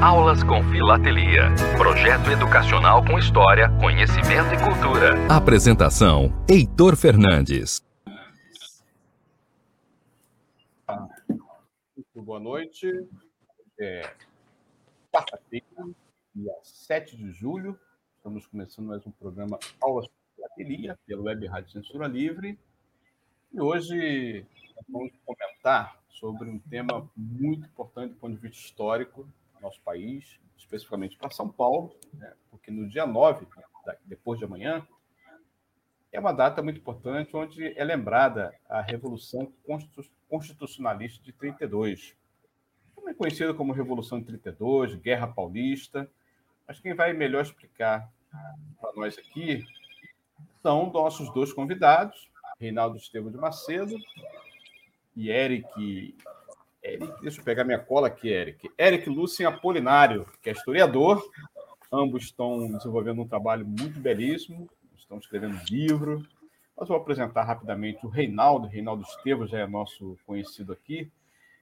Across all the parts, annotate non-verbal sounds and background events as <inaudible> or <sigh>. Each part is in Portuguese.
Aulas com Filatelia. Projeto educacional com história, conhecimento e cultura. Apresentação: Heitor Fernandes. Muito boa noite. É quarta-feira, dia 7 de julho. Estamos começando mais um programa Aulas com Filatelia, pelo Web Rádio Censura Livre. E hoje vamos comentar sobre um tema muito importante do ponto de vista histórico nosso país, especificamente para São Paulo, né? porque no dia 9, depois de amanhã, é uma data muito importante onde é lembrada a Revolução Constitucionalista de 32, também conhecida como Revolução de 32, Guerra Paulista, mas quem vai melhor explicar para nós aqui são nossos dois convidados, Reinaldo Estevam de Macedo e Eric. Eric deixa eu pegar minha cola aqui, Eric. Eric Lucien Apolinário, que é historiador. Ambos estão desenvolvendo um trabalho muito belíssimo, estão escrevendo livro. Mas vou apresentar rapidamente o Reinaldo. Reinaldo Estevam já é nosso conhecido aqui.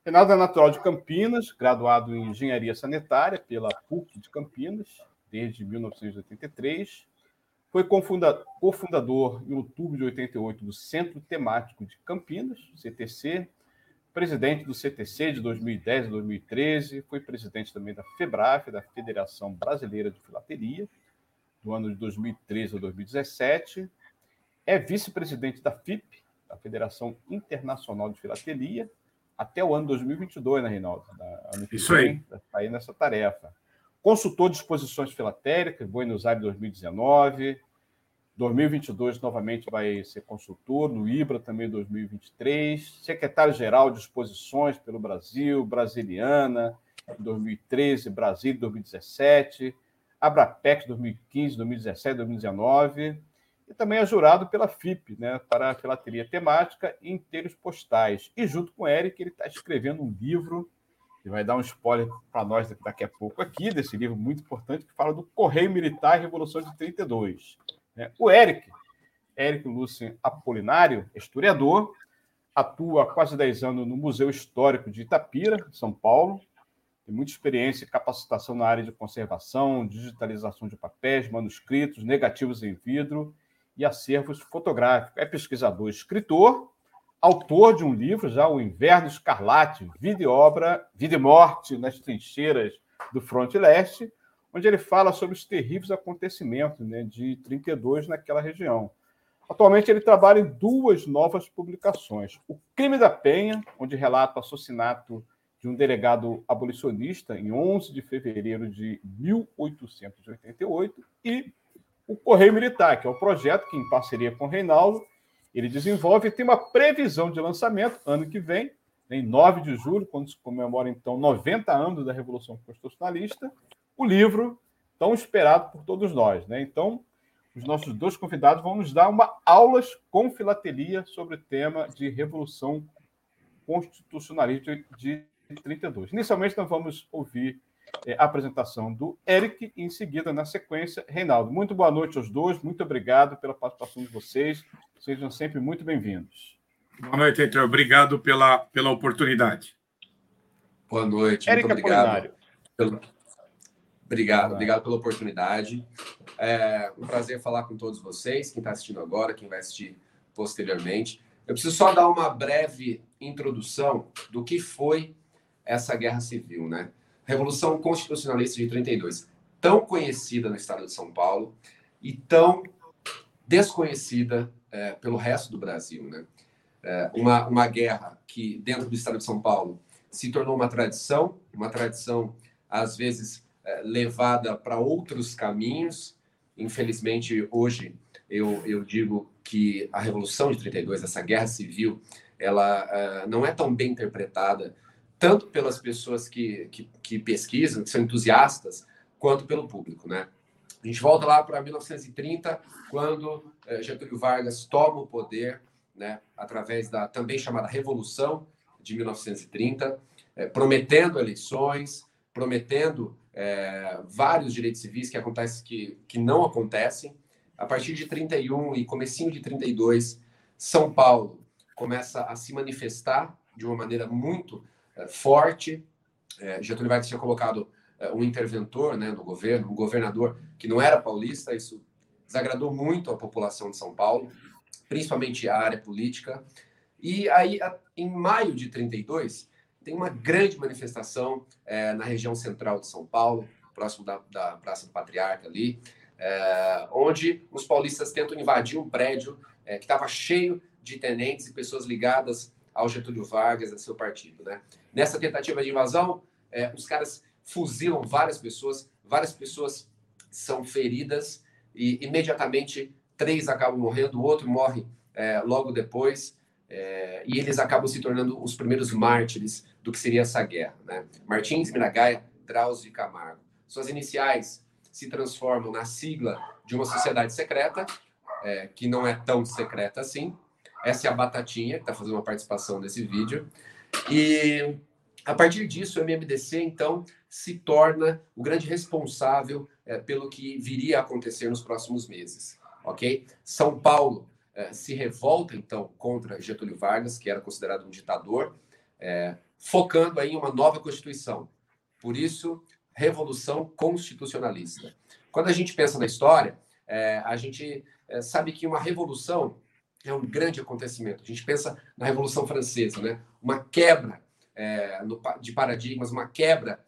Reinaldo é natural de Campinas, graduado em Engenharia Sanitária pela PUC de Campinas, desde 1983. Foi cofundador, em outubro de 88, do Centro Temático de Campinas, CTC, presidente do CTC de 2010 a 2013, foi presidente também da FEBRAF, da Federação Brasileira de Filateria, do ano de 2013 a 2017, é vice-presidente da FIP, da Federação Internacional de Filatelia, até o ano 2022, né, Reinaldo? Da, Isso aí. Está aí nessa tarefa. Consultor de exposições filatéricas, Buenos Aires 2019, 2022 novamente vai ser consultor, no IBRA também 2023, secretário-geral de exposições pelo Brasil, Brasiliana, 2013, Brasília 2017, Abrapex 2015, 2017, 2019, e também é jurado pela FIP, né, para a filateria temática e inteiros postais. E junto com o Eric, ele está escrevendo um livro, que vai dar um spoiler para nós daqui a pouco aqui, desse livro muito importante, que fala do Correio Militar e Revolução de 32. Né? O Eric, Eric Lucien Apolinário, historiador, atua há quase 10 anos no Museu Histórico de Itapira, São Paulo. Tem muita experiência e capacitação na área de conservação, digitalização de papéis, manuscritos, negativos em vidro e acervos fotográficos. É pesquisador, escritor, autor de um livro, já O Inverno Escarlate, Vida e Obra, Vida e Morte nas Trincheiras do Fronte Leste, onde ele fala sobre os terríveis acontecimentos né, de 32 naquela região. Atualmente, ele trabalha em duas novas publicações: O Crime da Penha, onde relata o assassinato de um delegado abolicionista em 11 de fevereiro de 1888, e o Correio Militar, que é o projeto que, em parceria com Reinaldo, ele desenvolve e tem uma previsão de lançamento ano que vem, em 9 de julho, quando se comemora, então, 90 anos da Revolução Constitucionalista, o livro tão esperado por todos nós. Né? Então, os nossos dois convidados vão nos dar uma aulas com filatelia sobre o tema de Revolução Constitucionalista de 32. Inicialmente, nós vamos ouvir é, a apresentação do Eric e, em seguida, na sequência, Reinaldo. Muito boa noite aos dois, muito obrigado pela participação de vocês. Sejam sempre muito bem-vindos. Boa noite, Heitor. Obrigado pela, pela oportunidade. Boa noite, Eric muito obrigado. Pelo... Obrigado, obrigado pela oportunidade. É um prazer falar com todos vocês, quem está assistindo agora, quem vai assistir posteriormente. Eu preciso só dar uma breve introdução do que foi essa guerra civil, né? Revolução Constitucionalista de 32, tão conhecida no estado de São Paulo e tão desconhecida é, pelo resto do Brasil, né? É, uma, uma guerra que, dentro do estado de São Paulo, se tornou uma tradição, uma tradição, às vezes, levada para outros caminhos. Infelizmente, hoje, eu, eu digo que a Revolução de 32, essa guerra civil, ela uh, não é tão bem interpretada, tanto pelas pessoas que, que, que, pesquisam, que são entusiastas, quanto pelo público, né? A gente volta lá para 1930, quando uh, Getúlio Vargas toma o poder, né, através da também chamada Revolução de 1930, uh, prometendo eleições, prometendo é, vários direitos civis que acontecem que, que não acontecem. A partir de 31 e comecinho de 32, São Paulo começa a se manifestar de uma maneira muito é, forte. É, Getúlio Vargas tinha colocado uh, um interventor né, no governo, um governador que não era paulista, isso desagradou muito a população de São Paulo, principalmente a área política. E aí, em maio de 32, tem uma grande manifestação é, na região central de São Paulo, próximo da, da Praça do Patriarca ali, é, onde os paulistas tentam invadir um prédio é, que estava cheio de tenentes e pessoas ligadas ao Getúlio Vargas, a seu partido. Né? Nessa tentativa de invasão, é, os caras fuzilam várias pessoas, várias pessoas são feridas e imediatamente três acabam morrendo, o outro morre é, logo depois. É, e eles acabam se tornando os primeiros mártires do que seria essa guerra. Né? Martins, Miragaia, Drauzio e Camargo. Suas iniciais se transformam na sigla de uma sociedade secreta, é, que não é tão secreta assim. Essa é a Batatinha, que está fazendo uma participação nesse vídeo. E a partir disso, o MMDC, então, se torna o grande responsável é, pelo que viria a acontecer nos próximos meses. Ok? São Paulo se revolta, então, contra Getúlio Vargas, que era considerado um ditador, é, focando aí em uma nova Constituição. Por isso, Revolução Constitucionalista. Quando a gente pensa na história, é, a gente é, sabe que uma revolução é um grande acontecimento. A gente pensa na Revolução Francesa, né? uma quebra no, de paradigmas, uma quebra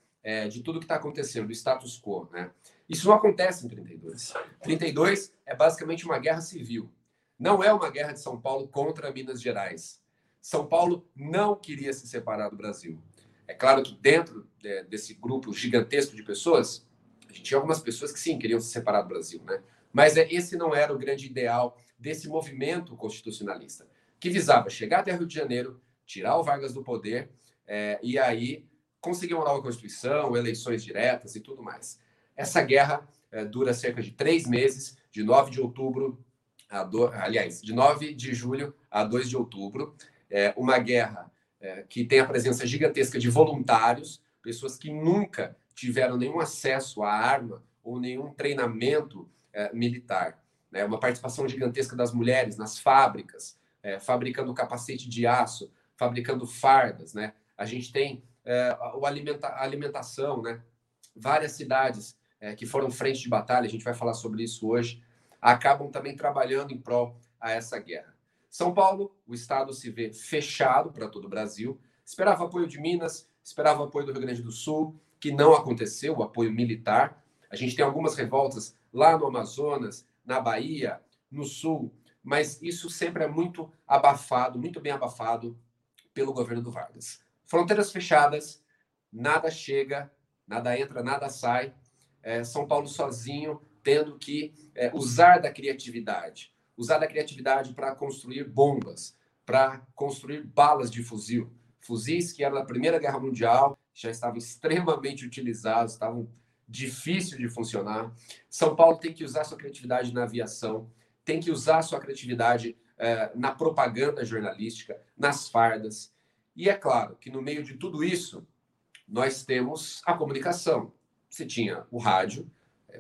de tudo que está acontecendo, do status quo. Né? Isso não acontece em 32. 32 é basicamente uma guerra civil. Não é uma guerra de São Paulo contra Minas Gerais. São Paulo não queria se separar do Brasil. É claro que dentro de, desse grupo gigantesco de pessoas, a gente tinha algumas pessoas que sim queriam se separar do Brasil, né? Mas é, esse não era o grande ideal desse movimento constitucionalista, que visava chegar até Rio de Janeiro, tirar o Vargas do poder é, e aí conseguir uma nova Constituição, eleições diretas e tudo mais. Essa guerra é, dura cerca de três meses, de 9 de outubro a do, aliás, de 9 de julho a 2 de outubro. É uma guerra é, que tem a presença gigantesca de voluntários, pessoas que nunca tiveram nenhum acesso à arma ou nenhum treinamento é, militar. Né? Uma participação gigantesca das mulheres nas fábricas, é, fabricando capacete de aço, fabricando fardas. Né? A gente tem é, o alimenta alimentação, né? várias cidades é, que foram frente de batalha, a gente vai falar sobre isso hoje, acabam também trabalhando em prol a essa guerra. São Paulo, o estado se vê fechado para todo o Brasil, esperava apoio de Minas, esperava apoio do Rio Grande do Sul, que não aconteceu, o apoio militar. A gente tem algumas revoltas lá no Amazonas, na Bahia, no Sul, mas isso sempre é muito abafado, muito bem abafado pelo governo do Vargas. Fronteiras fechadas, nada chega, nada entra, nada sai. É, São Paulo sozinho tendo que é, usar da criatividade, usar da criatividade para construir bombas, para construir balas de fuzil. Fuzis que eram na Primeira Guerra Mundial, já estavam extremamente utilizados, estavam difícil de funcionar. São Paulo tem que usar sua criatividade na aviação, tem que usar sua criatividade é, na propaganda jornalística, nas fardas. E é claro que no meio de tudo isso, nós temos a comunicação. Você tinha o rádio,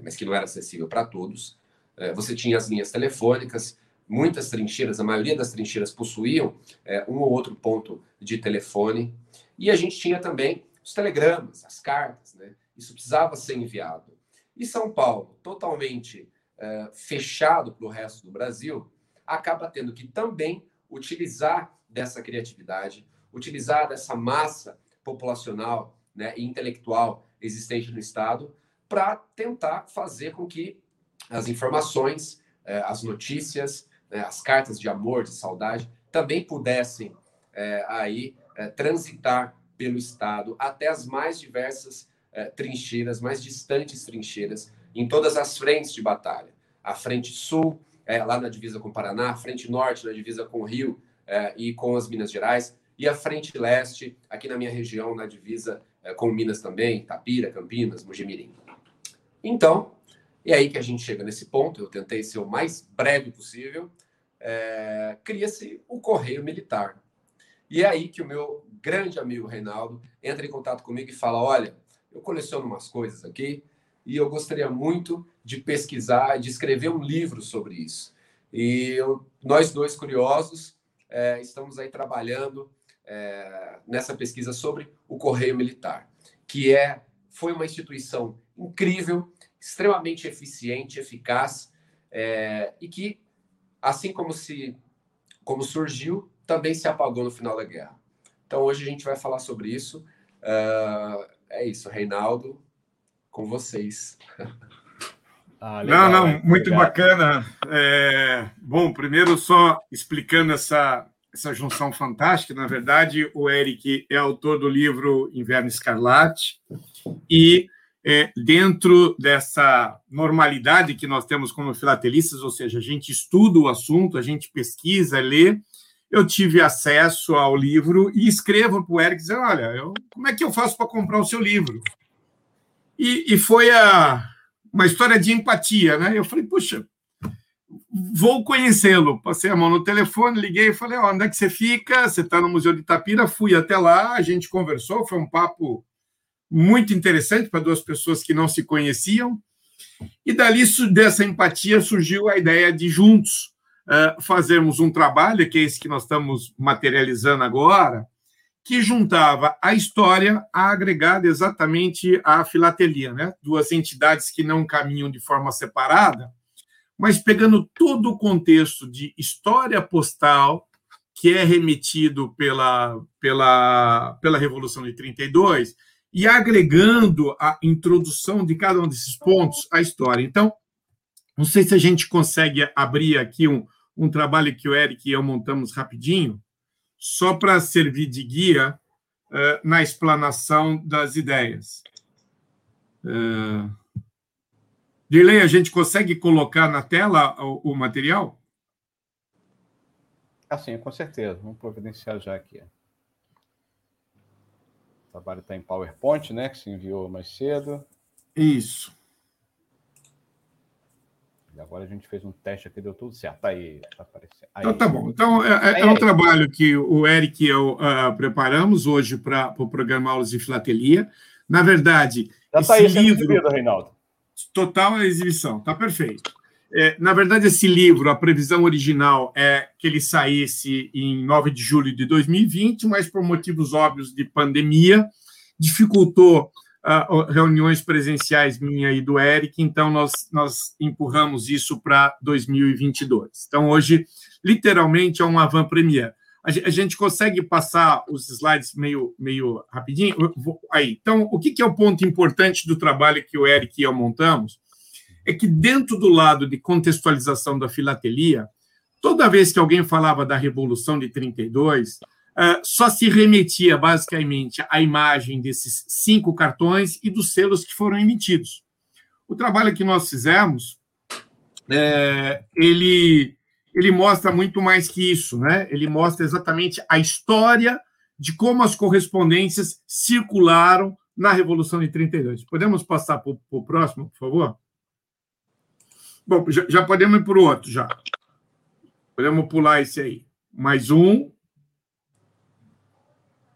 mas que não era acessível para todos. É, você tinha as linhas telefônicas, muitas trincheiras, a maioria das trincheiras possuíam é, um ou outro ponto de telefone. E a gente tinha também os telegramas, as cartas, né? Isso precisava ser enviado. E São Paulo, totalmente fechado para o resto do Brasil, acaba tendo que também utilizar dessa criatividade, utilizar dessa massa populacional né, e intelectual existente no Estado para tentar fazer com que as informações, é, as notícias, né, as cartas de amor, de saudade, também pudessem é, aí é, transitar pelo Estado até as mais diversas trincheiras, mais distantes trincheiras, em todas as frentes de batalha. A frente sul, lá na divisa com o Paraná, a frente norte, na divisa com o Rio e com as Minas Gerais, e a frente leste, aqui na minha região, na divisa com Minas também, Tapira, Campinas, Mojimirim. Então, é aí que a gente chega nesse ponto, eu tentei ser o mais breve possível, é, cria-se o Correio Militar. E é aí que o meu grande amigo Reinaldo entra em contato comigo e fala: Olha, eu coleciono umas coisas aqui e eu gostaria muito de pesquisar, de escrever um livro sobre isso. E eu, nós dois curiosos é, estamos aí trabalhando é, nessa pesquisa sobre o Correio Militar, que é foi uma instituição incrível, extremamente eficiente, eficaz, é, e que, assim como, se, como surgiu, também se apagou no final da guerra. Então, hoje a gente vai falar sobre isso. Uh, é isso, Reinaldo, com vocês. <laughs> Ah, legal, não, não, muito legal. bacana. É, bom, primeiro só explicando essa, essa junção fantástica. Na verdade, o Eric é autor do livro Inverno Escarlate e é, dentro dessa normalidade que nós temos como filatelistas, ou seja, a gente estuda o assunto, a gente pesquisa, lê, eu tive acesso ao livro e escrevo para o Eric dizendo, olha, eu, como é que eu faço para comprar o seu livro? E, e foi a, uma história de empatia, né? Eu falei, puxa, vou conhecê-lo. Passei a mão no telefone, liguei e falei, oh, onde é que você fica? Você está no Museu de Itapira? Fui até lá, a gente conversou, foi um papo muito interessante para duas pessoas que não se conheciam. E dali, dessa empatia, surgiu a ideia de juntos uh, fazermos um trabalho, que é esse que nós estamos materializando agora, que juntava a história agregada exatamente à filatelia, né? Duas entidades que não caminham de forma separada, mas pegando todo o contexto de história postal que é remetido pela, pela, pela Revolução de 32 e agregando a introdução de cada um desses pontos à história. Então, não sei se a gente consegue abrir aqui um, um trabalho que o Eric e eu montamos rapidinho, só para servir de guia uh, na explanação das ideias. Uh, Dirley, a gente consegue colocar na tela o, o material? Ah, sim, com certeza. Vamos providenciar já aqui. O trabalho está em PowerPoint, né? Que se enviou mais cedo. Isso. E agora a gente fez um teste aqui, deu tudo certo. Tá aí, tá aparecendo. Aí. Então tá bom. Então é, é, é um trabalho que o Eric e eu uh, preparamos hoje para o pro programa Aulas de Filatelia. Na verdade, Já está aí livro... exibido, Reinaldo. Total a exibição, tá perfeito. É, na verdade, esse livro, a previsão original é que ele saísse em 9 de julho de 2020, mas por motivos óbvios de pandemia, dificultou uh, reuniões presenciais minha e do Eric, então nós, nós empurramos isso para 2022. Então, hoje, literalmente, é um avant-première. A, a gente consegue passar os slides meio, meio rapidinho? Aí. Então, o que, que é o ponto importante do trabalho que o Eric e eu montamos? É que, dentro do lado de contextualização da filatelia, toda vez que alguém falava da Revolução de 32, Uh, só se remetia basicamente à imagem desses cinco cartões e dos selos que foram emitidos. O trabalho que nós fizemos, é, ele, ele mostra muito mais que isso, né? Ele mostra exatamente a história de como as correspondências circularam na Revolução de 32. Podemos passar para o próximo, por favor? Bom, já, já podemos ir para o outro, já. Podemos pular esse aí. Mais um.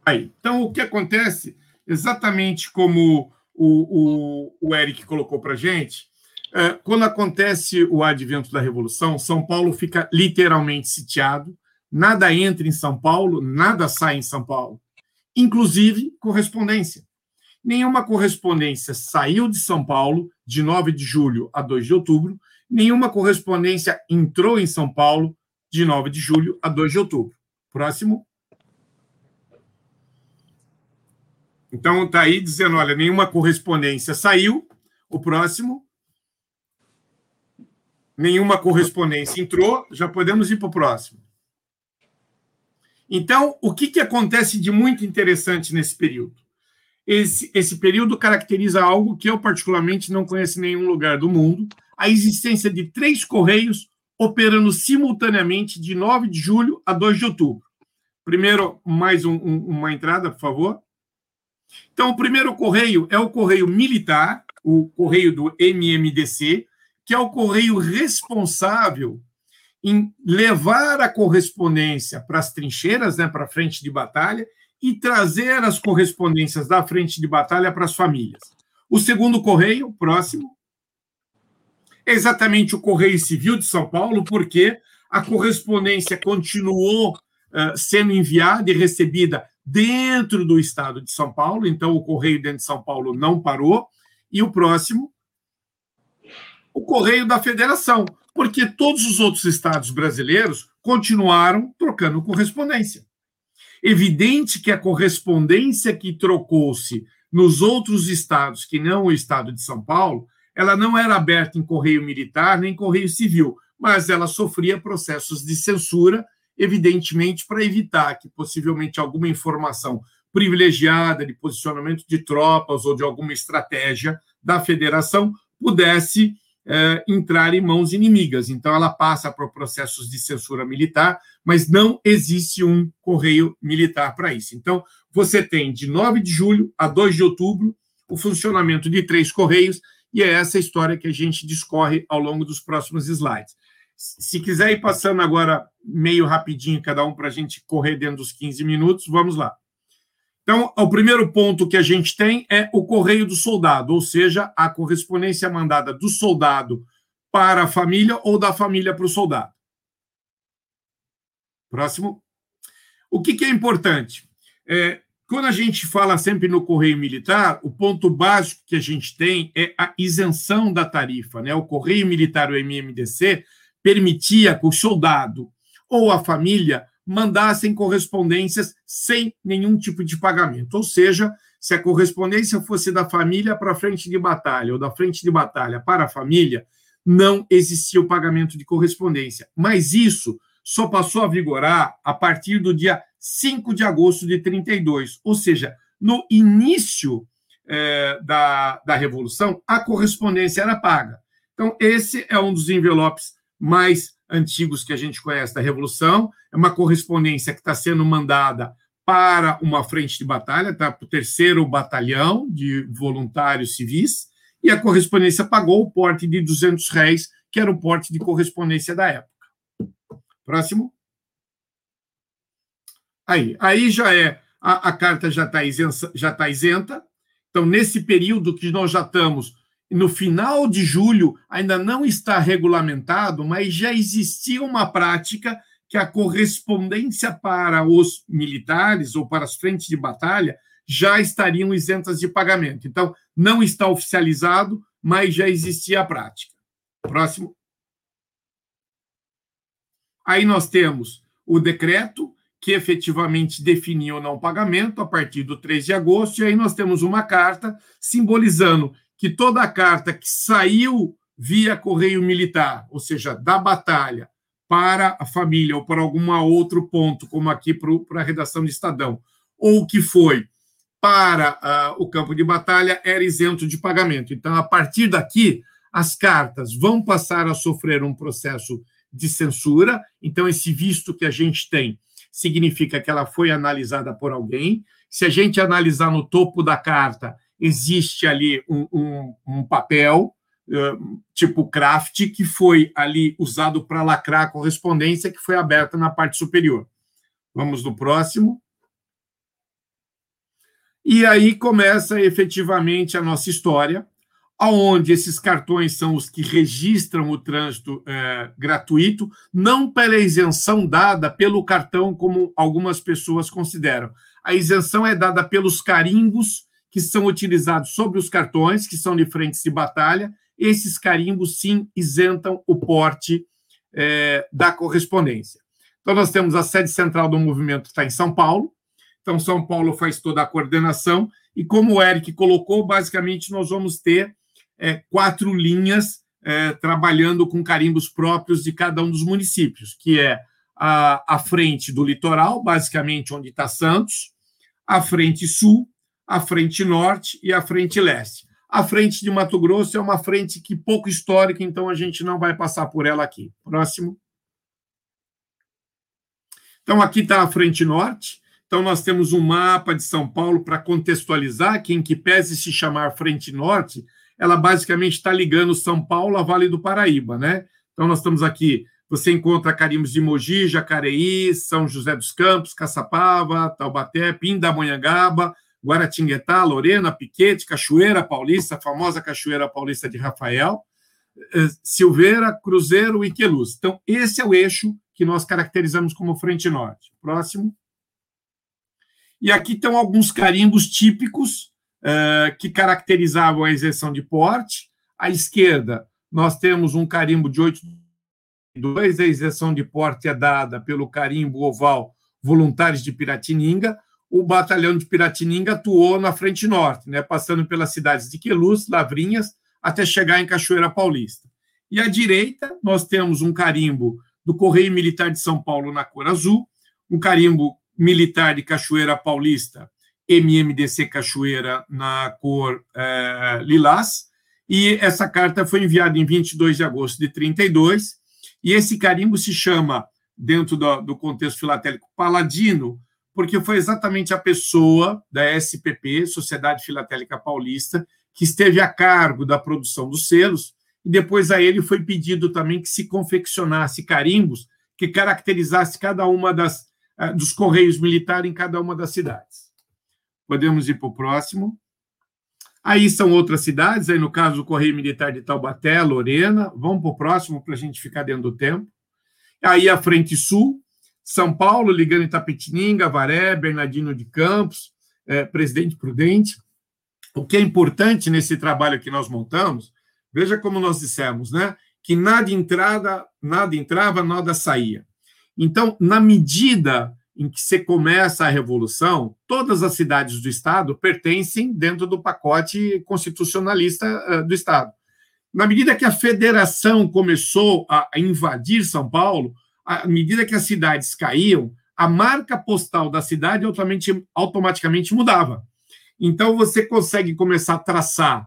Aí. Então, o que acontece, exatamente como o, o, o Eric colocou para a gente, é, quando acontece o advento da Revolução, São Paulo fica literalmente sitiado, nada entra em São Paulo, nada sai em São Paulo, inclusive correspondência. Nenhuma correspondência saiu de São Paulo de 9 de julho a 2 de outubro, Nenhuma correspondência entrou em São Paulo de 9 de julho a 2 de outubro. Próximo. Então, está aí dizendo: olha, nenhuma correspondência saiu. O próximo. Nenhuma correspondência entrou. Já podemos ir para o próximo. Então, o que, que acontece de muito interessante nesse período? Esse, esse período caracteriza algo que eu, particularmente, não conheço em nenhum lugar do mundo, a existência de três correios operando simultaneamente de 9 de julho a 2 de outubro. Primeiro, mais um, um, uma entrada, por favor. Então, o primeiro correio é o correio militar, o correio do MMDC, que é o correio responsável em levar a correspondência para as trincheiras, né, para a frente de batalha, e trazer as correspondências da frente de batalha para as famílias. O segundo correio, próximo, exatamente o Correio Civil de São Paulo, porque a correspondência continuou uh, sendo enviada e recebida dentro do estado de São Paulo, então o correio dentro de São Paulo não parou, e o próximo, o correio da federação, porque todos os outros estados brasileiros continuaram trocando correspondência. Evidente que a correspondência que trocou-se nos outros estados, que não o estado de São Paulo, ela não era aberta em correio militar nem correio civil, mas ela sofria processos de censura, evidentemente para evitar que possivelmente alguma informação privilegiada de posicionamento de tropas ou de alguma estratégia da federação pudesse é, entrar em mãos inimigas. Então, ela passa por processos de censura militar, mas não existe um correio militar para isso. Então, você tem de 9 de julho a 2 de outubro o funcionamento de três correios, e é essa história que a gente discorre ao longo dos próximos slides. Se quiser ir passando agora meio rapidinho cada um para a gente correr dentro dos 15 minutos, vamos lá. Então, o primeiro ponto que a gente tem é o correio do soldado, ou seja, a correspondência mandada do soldado para a família ou da família para o soldado. Próximo. O que, que é importante? É, quando a gente fala sempre no correio militar, o ponto básico que a gente tem é a isenção da tarifa. Né? O correio militar, o MMDC, permitia que o soldado ou a família mandassem correspondências sem nenhum tipo de pagamento. Ou seja, se a correspondência fosse da família para a frente de batalha ou da frente de batalha para a família, não existia o pagamento de correspondência. Mas isso só passou a vigorar a partir do dia 5 de agosto de 32, ou seja, no início é, da, da Revolução, a correspondência era paga. Então, esse é um dos envelopes mais antigos que a gente conhece da Revolução, é uma correspondência que está sendo mandada para uma frente de batalha, tá? para o terceiro batalhão de voluntários civis, e a correspondência pagou o porte de 200 réis, que era o porte de correspondência da época. Próximo. Aí, aí já é, a, a carta já está isenta, tá isenta, então nesse período que nós já estamos no final de julho ainda não está regulamentado, mas já existia uma prática que a correspondência para os militares ou para as frentes de batalha já estariam isentas de pagamento. Então, não está oficializado, mas já existia a prática. Próximo. Aí nós temos o decreto, que efetivamente definiu não pagamento a partir do 3 de agosto, e aí nós temos uma carta simbolizando que toda a carta que saiu via correio militar, ou seja, da batalha para a família ou para algum outro ponto, como aqui para a redação de Estadão, ou que foi para uh, o campo de batalha, era isento de pagamento. Então, a partir daqui, as cartas vão passar a sofrer um processo de censura. Então, esse visto que a gente tem significa que ela foi analisada por alguém. Se a gente analisar no topo da carta, existe ali um, um, um papel, uh, tipo craft, que foi ali usado para lacrar a correspondência que foi aberta na parte superior. Vamos no próximo. E aí começa efetivamente a nossa história, aonde esses cartões são os que registram o trânsito é, gratuito, não pela isenção dada pelo cartão, como algumas pessoas consideram. A isenção é dada pelos carimbos que são utilizados sobre os cartões, que são de frentes de batalha, esses carimbos sim isentam o porte é, da correspondência. Então, nós temos a sede central do movimento está em São Paulo, então São Paulo faz toda a coordenação, e como o Eric colocou, basicamente nós vamos ter é, quatro linhas é, trabalhando com carimbos próprios de cada um dos municípios, que é a, a frente do litoral, basicamente onde está Santos, a frente sul, a frente norte e a frente leste. A frente de Mato Grosso é uma frente que pouco histórica, então a gente não vai passar por ela aqui. Próximo. Então, aqui está a frente norte. Então, nós temos um mapa de São Paulo para contextualizar que, em que pese se chamar Frente Norte, ela basicamente está ligando São Paulo a Vale do Paraíba, né? Então, nós estamos aqui. Você encontra carimbos de Mogi, Jacareí, São José dos Campos, Caçapava, Taubaté, Pindamonhangaba, Guaratinguetá, Lorena, Piquete, Cachoeira Paulista, a famosa Cachoeira Paulista de Rafael, eh, Silveira, Cruzeiro e Queluz. Então, esse é o eixo que nós caracterizamos como Frente Norte. Próximo. E aqui estão alguns carimbos típicos uh, que caracterizavam a isenção de porte. À esquerda, nós temos um carimbo de 8.2, a isenção de porte é dada pelo carimbo oval Voluntários de Piratininga. O batalhão de Piratininga atuou na frente norte, né, passando pelas cidades de Queluz, Lavrinhas, até chegar em Cachoeira Paulista. E à direita, nós temos um carimbo do Correio Militar de São Paulo na cor azul, um carimbo militar de Cachoeira Paulista, MMDC Cachoeira na cor é, lilás, e essa carta foi enviada em 22 de agosto de 32, e esse carimbo se chama, dentro do, do contexto filatélico, Paladino, porque foi exatamente a pessoa da SPP, Sociedade Filatélica Paulista, que esteve a cargo da produção dos selos, e depois a ele foi pedido também que se confeccionasse carimbos que caracterizasse cada uma das eh, dos correios militares em cada uma das cidades. Podemos ir para o próximo. Aí são outras cidades, aí no caso o Correio Militar de Taubaté, Lorena. Vamos para o próximo para a gente ficar dentro do tempo. Aí a Frente Sul, São Paulo, ligando Itapetininga, Varé, Bernardino de Campos, é, Presidente Prudente. O que é importante nesse trabalho que nós montamos, veja como nós dissemos, né? Que nada entrada, nada entrava, nada saía. Então, na medida em que você começa a revolução, todas as cidades do Estado pertencem dentro do pacote constitucionalista eh, do Estado. Na medida que a federação começou a invadir São Paulo, à medida que as cidades caíam, a marca postal da cidade automaticamente mudava. Então, você consegue começar a traçar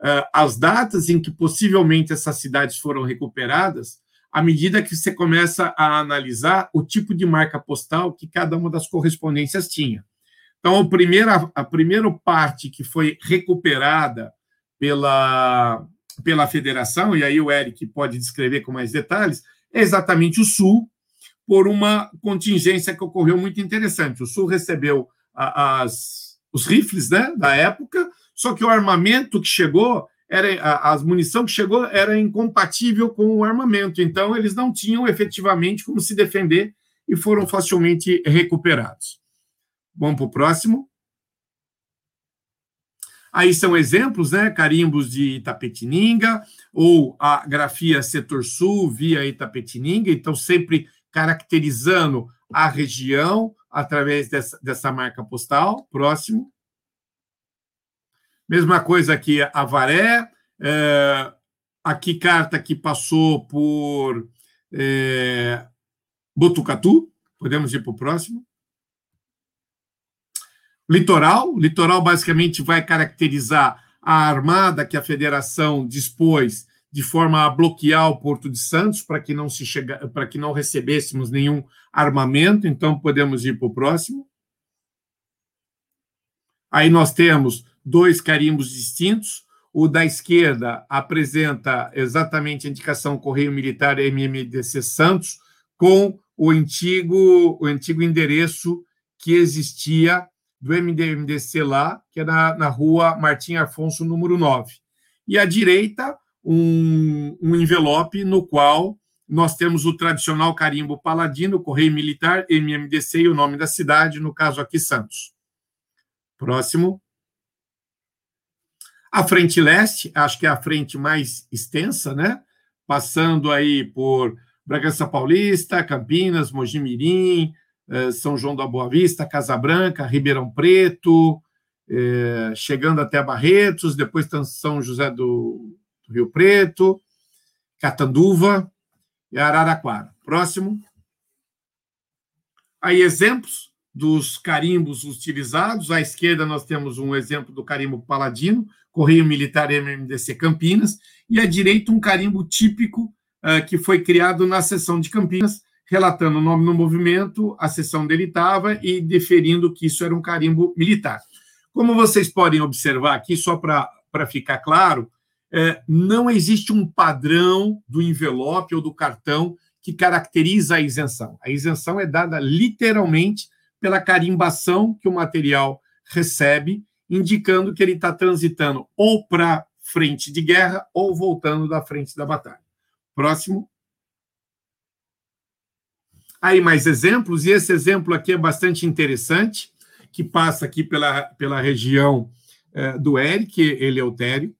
uh, as datas em que possivelmente essas cidades foram recuperadas à medida que você começa a analisar o tipo de marca postal que cada uma das correspondências tinha. Então, a primeira, a primeira parte que foi recuperada pela, pela federação, e aí o Eric pode descrever com mais detalhes, é exatamente o Sul, por uma contingência que ocorreu muito interessante. O Sul recebeu as, os rifles né, da época, só que o armamento que chegou era a, munição que chegou era incompatível com o armamento, então eles não tinham efetivamente como se defender e foram facilmente recuperados. Vamos para o próximo. Aí são exemplos, né? Carimbos de Itapetininga, ou a grafia Setor Sul via Itapetininga, então sempre caracterizando a região através dessa, dessa marca postal. Próximo. Mesma coisa aqui, Avaré. É, aqui, carta que passou por é, Botucatu. Podemos ir para o próximo. Litoral. Litoral, basicamente, vai caracterizar a armada que a federação dispôs de forma a bloquear o Porto de Santos para que não se chega, para que não recebêssemos nenhum armamento. Então podemos ir para o próximo. Aí nós temos dois carimbos distintos. O da esquerda apresenta exatamente a indicação Correio Militar MMDC Santos com o antigo, o antigo endereço que existia do MDMDC lá, que é na, na rua Martim Afonso, número 9. E à direita, um, um envelope no qual nós temos o tradicional carimbo Paladino, Correio Militar, MMDC e o nome da cidade, no caso aqui Santos. Próximo. A frente leste, acho que é a frente mais extensa, né? Passando aí por Bragança Paulista, Campinas, Mojimirim, eh, São João da Boa Vista, Casa Branca, Ribeirão Preto, eh, chegando até Barretos, depois São José do Rio Preto, Catanduva e Araraquara. Próximo. Aí exemplos dos carimbos utilizados. À esquerda nós temos um exemplo do carimbo Paladino, Correio Militar MMDC Campinas, e à direita um carimbo típico uh, que foi criado na seção de Campinas, relatando o nome no movimento, a seção dele estava e deferindo que isso era um carimbo militar. Como vocês podem observar aqui, só para ficar claro, é, não existe um padrão do envelope ou do cartão que caracteriza a isenção. A isenção é dada literalmente pela carimbação que o material recebe indicando que ele está transitando ou para frente de guerra ou voltando da frente da batalha. Próximo. Aí mais exemplos, e esse exemplo aqui é bastante interessante. que passa aqui pela, pela região é, do Eric Eleutério,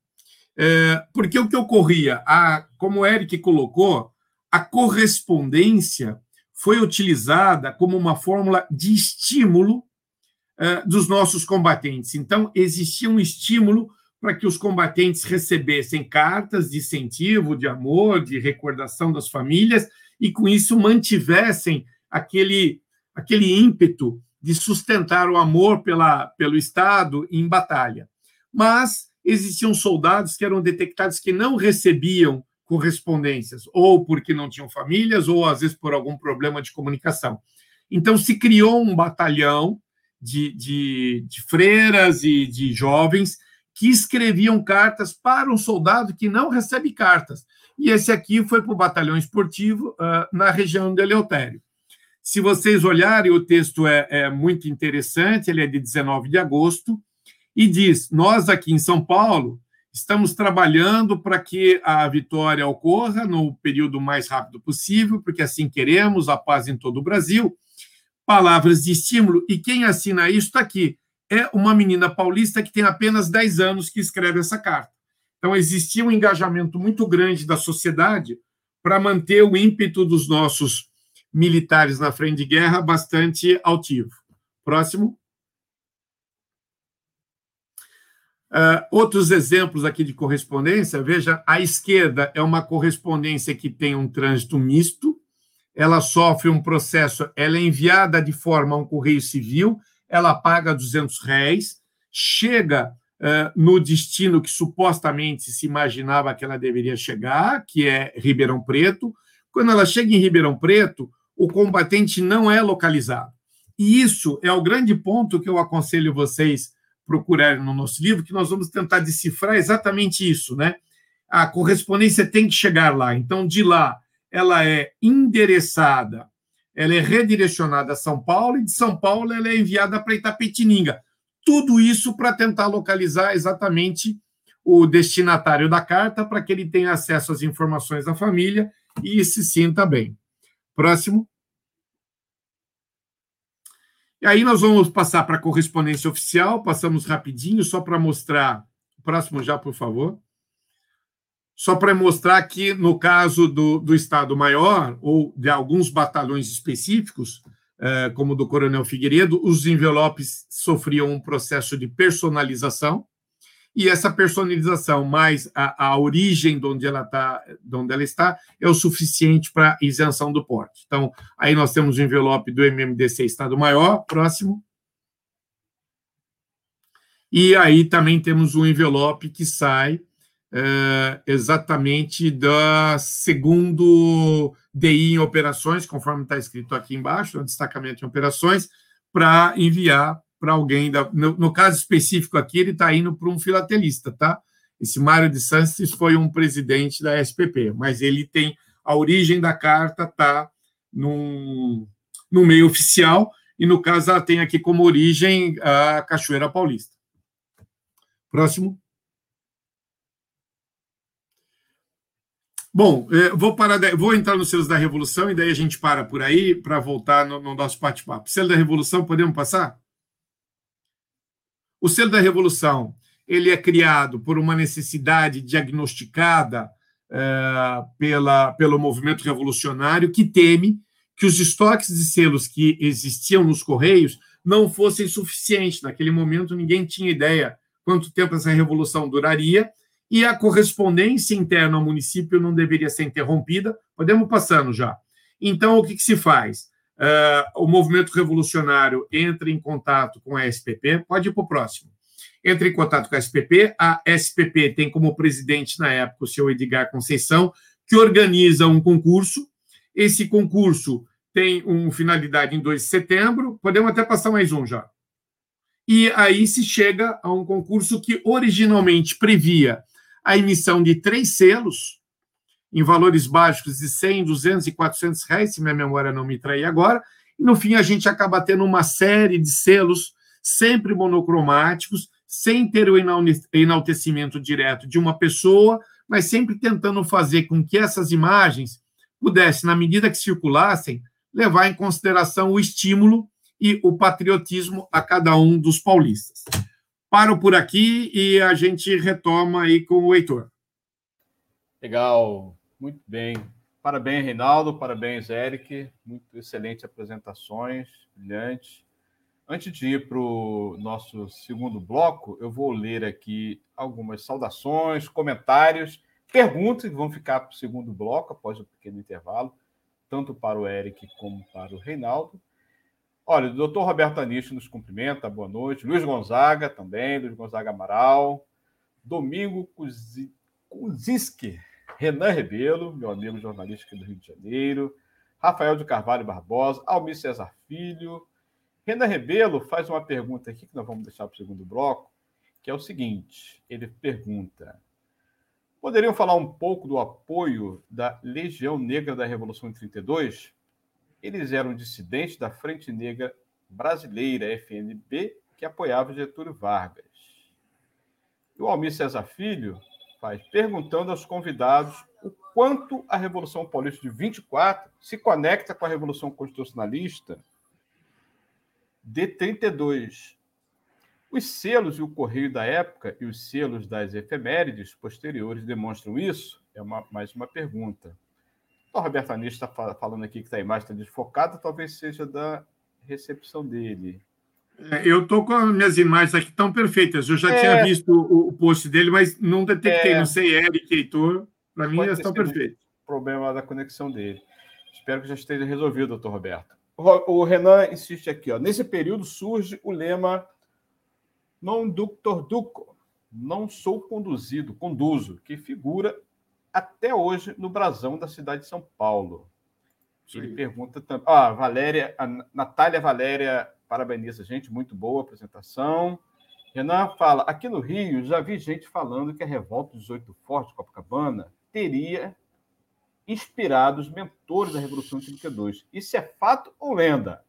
é, porque o que ocorria, a, como o Eric colocou, a correspondência foi utilizada como uma fórmula de estímulo é, dos nossos combatentes. Então, existia um estímulo para que os combatentes recebessem cartas de incentivo, de amor, de recordação das famílias, e com isso mantivessem aquele, aquele ímpeto de sustentar o amor pela, pelo Estado em batalha. Mas existiam soldados que eram detectados que não recebiam correspondências, ou porque não tinham famílias, ou às vezes por algum problema de comunicação. Então se criou um batalhão de, de, de freiras e de jovens que escreviam cartas para um soldado que não recebe cartas. E esse aqui foi para o batalhão esportivo uh, na região de Eleutério. Se vocês olharem, o texto é, é muito interessante, ele é de 19 de agosto, e diz: Nós aqui em São Paulo estamos trabalhando para que a vitória ocorra no período mais rápido possível, porque assim queremos a paz em todo o Brasil. Palavras de estímulo, e quem assina isso está aqui. É uma menina paulista que tem apenas 10 anos que escreve essa carta. Então, existia um engajamento muito grande da sociedade para manter o ímpeto dos nossos militares na frente de guerra bastante altivo. Próximo. Uh, outros exemplos aqui de correspondência, veja, a esquerda é uma correspondência que tem um trânsito misto, ela sofre um processo, ela é enviada de forma a um correio civil, ela paga 200 réis, chega uh, no destino que supostamente se imaginava que ela deveria chegar, que é Ribeirão Preto. Quando ela chega em Ribeirão Preto, o combatente não é localizado. E isso é o grande ponto que eu aconselho vocês procurarem no nosso livro, que nós vamos tentar decifrar exatamente isso, né? A correspondência tem que chegar lá. Então, de lá, ela é endereçada, ela é redirecionada a São Paulo, e de São Paulo ela é enviada para Itapetininga. Tudo isso para tentar localizar exatamente o destinatário da carta, para que ele tenha acesso às informações da família e se sinta bem. Próximo. E aí nós vamos passar para a correspondência oficial, passamos rapidinho, só para mostrar. Próximo já, por favor. Só para mostrar que, no caso do, do Estado-Maior, ou de alguns batalhões específicos, eh, como do Coronel Figueiredo, os envelopes sofriam um processo de personalização, e essa personalização mais a, a origem de onde ela tá, de onde ela está é o suficiente para isenção do porte. Então, aí nós temos o envelope do MMDC Estado Maior, próximo. E aí também temos um envelope que sai é, exatamente da segundo DI em operações, conforme está escrito aqui embaixo, no destacamento em operações, para enviar para alguém. Da, no, no, caso específico aqui, ele está indo para um filatelista, tá? Esse Mário de Santos foi um presidente da SPP, mas ele tem a origem da carta tá num, no meio oficial e no caso ela tem aqui como origem a Cachoeira Paulista. Próximo. Bom, é, vou parar, vou entrar nos selos da Revolução e daí a gente para por aí para voltar no, no nosso bate-papo. Selo da Revolução, podemos passar? O selo da revolução ele é criado por uma necessidade diagnosticada é, pela, pelo movimento revolucionário que teme que os estoques de selos que existiam nos Correios não fossem suficientes. Naquele momento, ninguém tinha ideia quanto tempo essa revolução duraria e a correspondência interna ao município não deveria ser interrompida. Podemos passando já. Então, o que, que se faz? Uh, o movimento revolucionário entra em contato com a SPP, pode ir para o próximo. Entra em contato com a SPP, a SPP tem como presidente na época o senhor Edgar Conceição, que organiza um concurso. Esse concurso tem uma finalidade em 2 de setembro, podemos até passar mais um já. E aí se chega a um concurso que originalmente previa a emissão de três selos, em valores básicos de 100, 200 e 400 reais, se minha memória não me trair agora, e no fim a gente acaba tendo uma série de selos sempre monocromáticos, sem ter o enaltecimento direto de uma pessoa, mas sempre tentando fazer com que essas imagens pudessem, na medida que circulassem, levar em consideração o estímulo e o patriotismo a cada um dos paulistas. Paro por aqui e a gente retoma aí com o Heitor. Legal, muito bem. Parabéns, Reinaldo, parabéns, Eric. Muito excelentes apresentações, brilhantes. Antes de ir para o nosso segundo bloco, eu vou ler aqui algumas saudações, comentários, perguntas que vão ficar para o segundo bloco, após o pequeno intervalo, tanto para o Eric como para o Reinaldo. Olha, o doutor Roberto Anisto nos cumprimenta, boa noite. Luiz Gonzaga também, Luiz Gonzaga Amaral. Domingo Kuzinski, Renan Rebelo, meu amigo jornalista aqui do Rio de Janeiro. Rafael de Carvalho Barbosa, Almir Cesar Filho. Renan Rebelo faz uma pergunta aqui que nós vamos deixar para o segundo bloco, que é o seguinte: ele pergunta. Poderiam falar um pouco do apoio da Legião Negra da Revolução de 32? Eles eram dissidentes da Frente Negra Brasileira, FNB, que apoiava Getúlio Vargas. E o Almir César Filho faz perguntando aos convidados o quanto a Revolução Paulista de 24 se conecta com a Revolução Constitucionalista de 32. Os selos e o correio da época e os selos das efemérides posteriores demonstram isso? É uma, mais uma pergunta. O Roberto Anis está falando aqui que a imagem está desfocada, talvez seja da recepção dele. É, eu estou com as minhas imagens aqui tão perfeitas. Eu já é, tinha visto o, o, post dele, mas não detectei. É, não sei, Eric, Heitor. Para mim, elas estão perfeitas. problema da conexão dele. Espero que já esteja resolvido, doutor Roberto. O, Renan insiste aqui. Ó. Nesse período surge o lema non ductor duco, não sou conduzido, conduzo, que figura até hoje no brasão da cidade de São Paulo. Ele Sim. pergunta também. Ah, Valéria, a Natália Valéria parabeniza a gente, muito boa apresentação. Renan fala: aqui no Rio já vi gente falando que a revolta dos oito fortes Copacabana teria inspirado os mentores da Revolução de 32. Isso é fato ou lenda?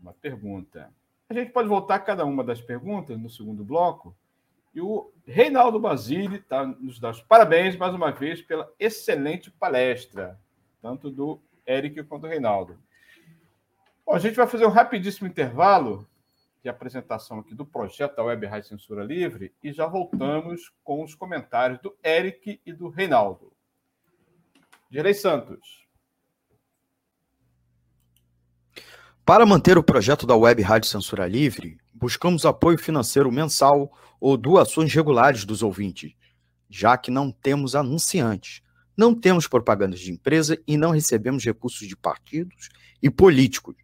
Uma pergunta. A gente pode voltar a cada uma das perguntas no segundo bloco. E o Reinaldo Basile tá, nos dá os parabéns mais uma vez pela excelente palestra, tanto do Eric quanto do Reinaldo. Bom, a gente vai fazer um rapidíssimo intervalo de apresentação aqui do projeto da Web Rádio Censura Livre e já voltamos com os comentários do Eric e do Reinaldo. Direi Santos. Para manter o projeto da Web Rádio Censura Livre, buscamos apoio financeiro mensal ou doações regulares dos ouvintes, já que não temos anunciantes, não temos propagandas de empresa e não recebemos recursos de partidos e políticos.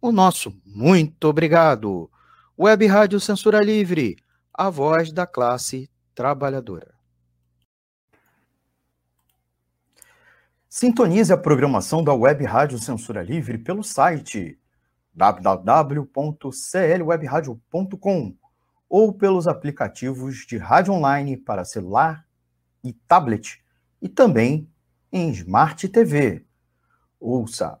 O nosso muito obrigado. Web Rádio Censura Livre, a voz da classe trabalhadora. Sintonize a programação da Web Rádio Censura Livre pelo site www.clwebradio.com ou pelos aplicativos de rádio online para celular e tablet e também em Smart TV. Ouça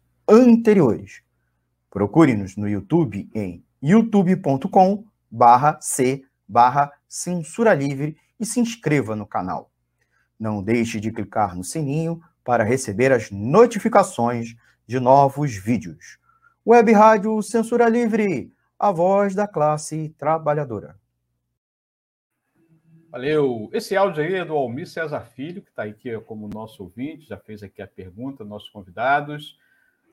anteriores. Procure-nos no YouTube em youtube.com barra c barra censura livre e se inscreva no canal. Não deixe de clicar no sininho para receber as notificações de novos vídeos. Web Rádio Censura Livre, a voz da classe trabalhadora. Valeu. Esse áudio aí é do Almir César Filho, que está aqui como nosso ouvinte, já fez aqui a pergunta, nossos convidados.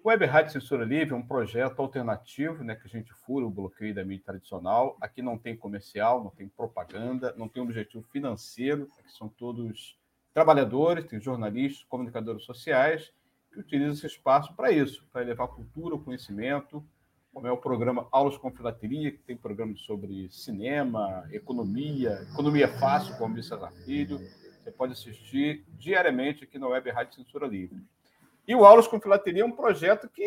Web Rádio Censura Livre é um projeto alternativo, né, que a gente fura o bloqueio da mídia tradicional. Aqui não tem comercial, não tem propaganda, não tem objetivo financeiro. Aqui são todos trabalhadores, tem jornalistas, comunicadores sociais que utilizam esse espaço para isso, para levar cultura, conhecimento, como é o programa Aulas com Filateria, que tem programas sobre cinema, economia, economia fácil, com o César Filho. Você pode assistir diariamente aqui na Web Rádio Censura Livre. E o Aulas com Filateria é um projeto que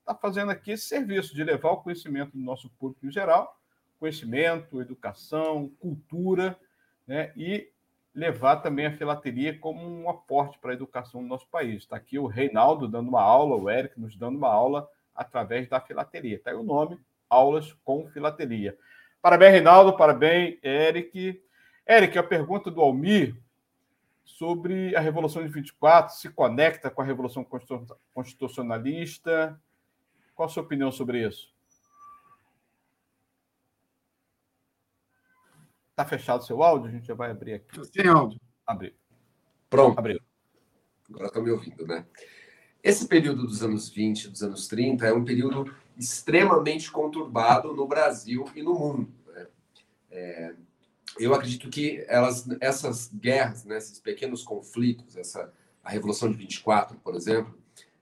está fazendo aqui esse serviço de levar o conhecimento do nosso público em geral, conhecimento, educação, cultura, né? e levar também a filateria como um aporte para a educação do nosso país. Está aqui o Reinaldo dando uma aula, o Eric nos dando uma aula através da filateria. Está aí o nome, Aulas com Filateria. Parabéns, Reinaldo, parabéns, Eric. Eric, a pergunta do Almir sobre a Revolução de 24, se conecta com a Revolução Constitucionalista. Qual a sua opinião sobre isso? Está fechado o seu áudio? A gente já vai abrir aqui. Sem áudio. Abrir. Pronto. Abriu. Agora estão me ouvindo, né? Esse período dos anos 20, dos anos 30, é um período extremamente conturbado no Brasil e no mundo. Né? É, eu acredito que elas, essas guerras, né, esses pequenos conflitos, essa, a Revolução de 24, por exemplo,